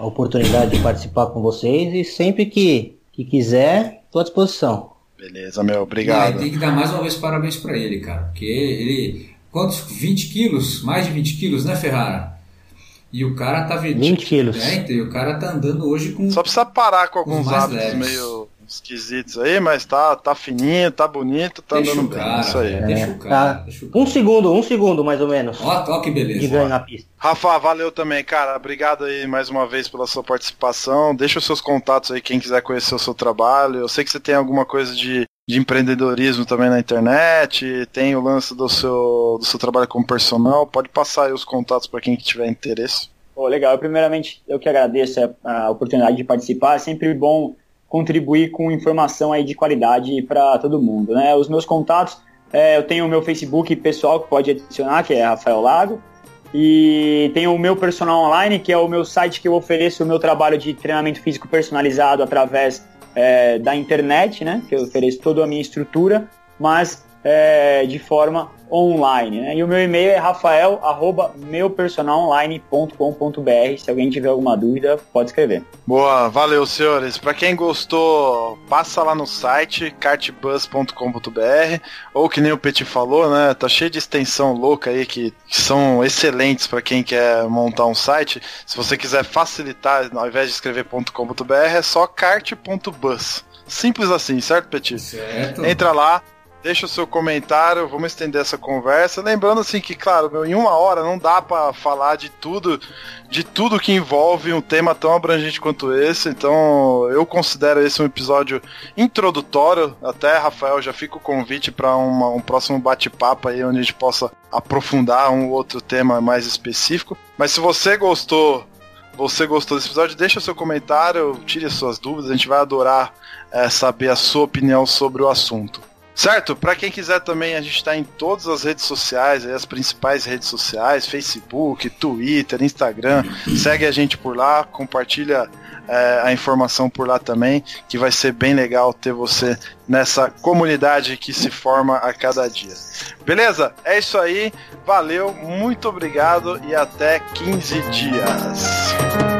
a oportunidade de participar com vocês e sempre que, que quiser, estou à disposição. Beleza, meu, obrigado. tem que dar mais uma vez parabéns para ele, cara, porque ele. Quantos? 20 quilos? Mais de 20 quilos, né, Ferrara? E o cara tá 20, 20 quilos. É, então, e o cara tá andando hoje com. Só precisa parar com alguns hábitos leves. meio esquisitos aí, mas tá, tá fininho, tá bonito, tá deixa andando bem. Cara, isso aí. É, deixa o cara, tá. deixa o cara. Um segundo, um segundo mais ou menos. Ó, ó que beleza. De ganho na pista. Rafa, valeu também, cara. Obrigado aí mais uma vez pela sua participação. Deixa os seus contatos aí, quem quiser conhecer o seu trabalho. Eu sei que você tem alguma coisa de, de empreendedorismo também na internet, tem o lance do seu, do seu trabalho como personal. Pode passar aí os contatos para quem tiver interesse. Oh, legal. Primeiramente, eu que agradeço a oportunidade de participar. É sempre bom contribuir com informação aí de qualidade para todo mundo. Né? Os meus contatos, é, eu tenho o meu Facebook pessoal que pode adicionar, que é Rafael Lago, e tenho o meu personal online, que é o meu site que eu ofereço o meu trabalho de treinamento físico personalizado através é, da internet, né? Que eu ofereço toda a minha estrutura, mas é, de forma online. Né? E o meu e-mail é rafael@meupersonalonline.com.br. Se alguém tiver alguma dúvida, pode escrever. Boa, valeu, senhores. Para quem gostou, passa lá no site cartbus.com.br ou que nem o Petit falou, né? Tá cheio de extensão louca aí que, que são excelentes para quem quer montar um site. Se você quiser facilitar, ao invés de escrever .com.br, é só cart.bus. Simples assim, certo, Petit? Certo. Entra lá, Deixa o seu comentário, vamos estender essa conversa. Lembrando assim que, claro, meu, em uma hora não dá para falar de tudo, de tudo que envolve um tema tão abrangente quanto esse. Então, eu considero esse um episódio introdutório. Até, Rafael, já fica o convite para um próximo bate-papo aí onde a gente possa aprofundar um outro tema mais específico. Mas se você gostou, você gostou desse episódio, deixa o seu comentário, tire as suas dúvidas. A gente vai adorar é, saber a sua opinião sobre o assunto. Certo? Para quem quiser também, a gente está em todas as redes sociais, as principais redes sociais, Facebook, Twitter, Instagram. Segue a gente por lá, compartilha é, a informação por lá também, que vai ser bem legal ter você nessa comunidade que se forma a cada dia. Beleza? É isso aí. Valeu, muito obrigado e até 15 dias.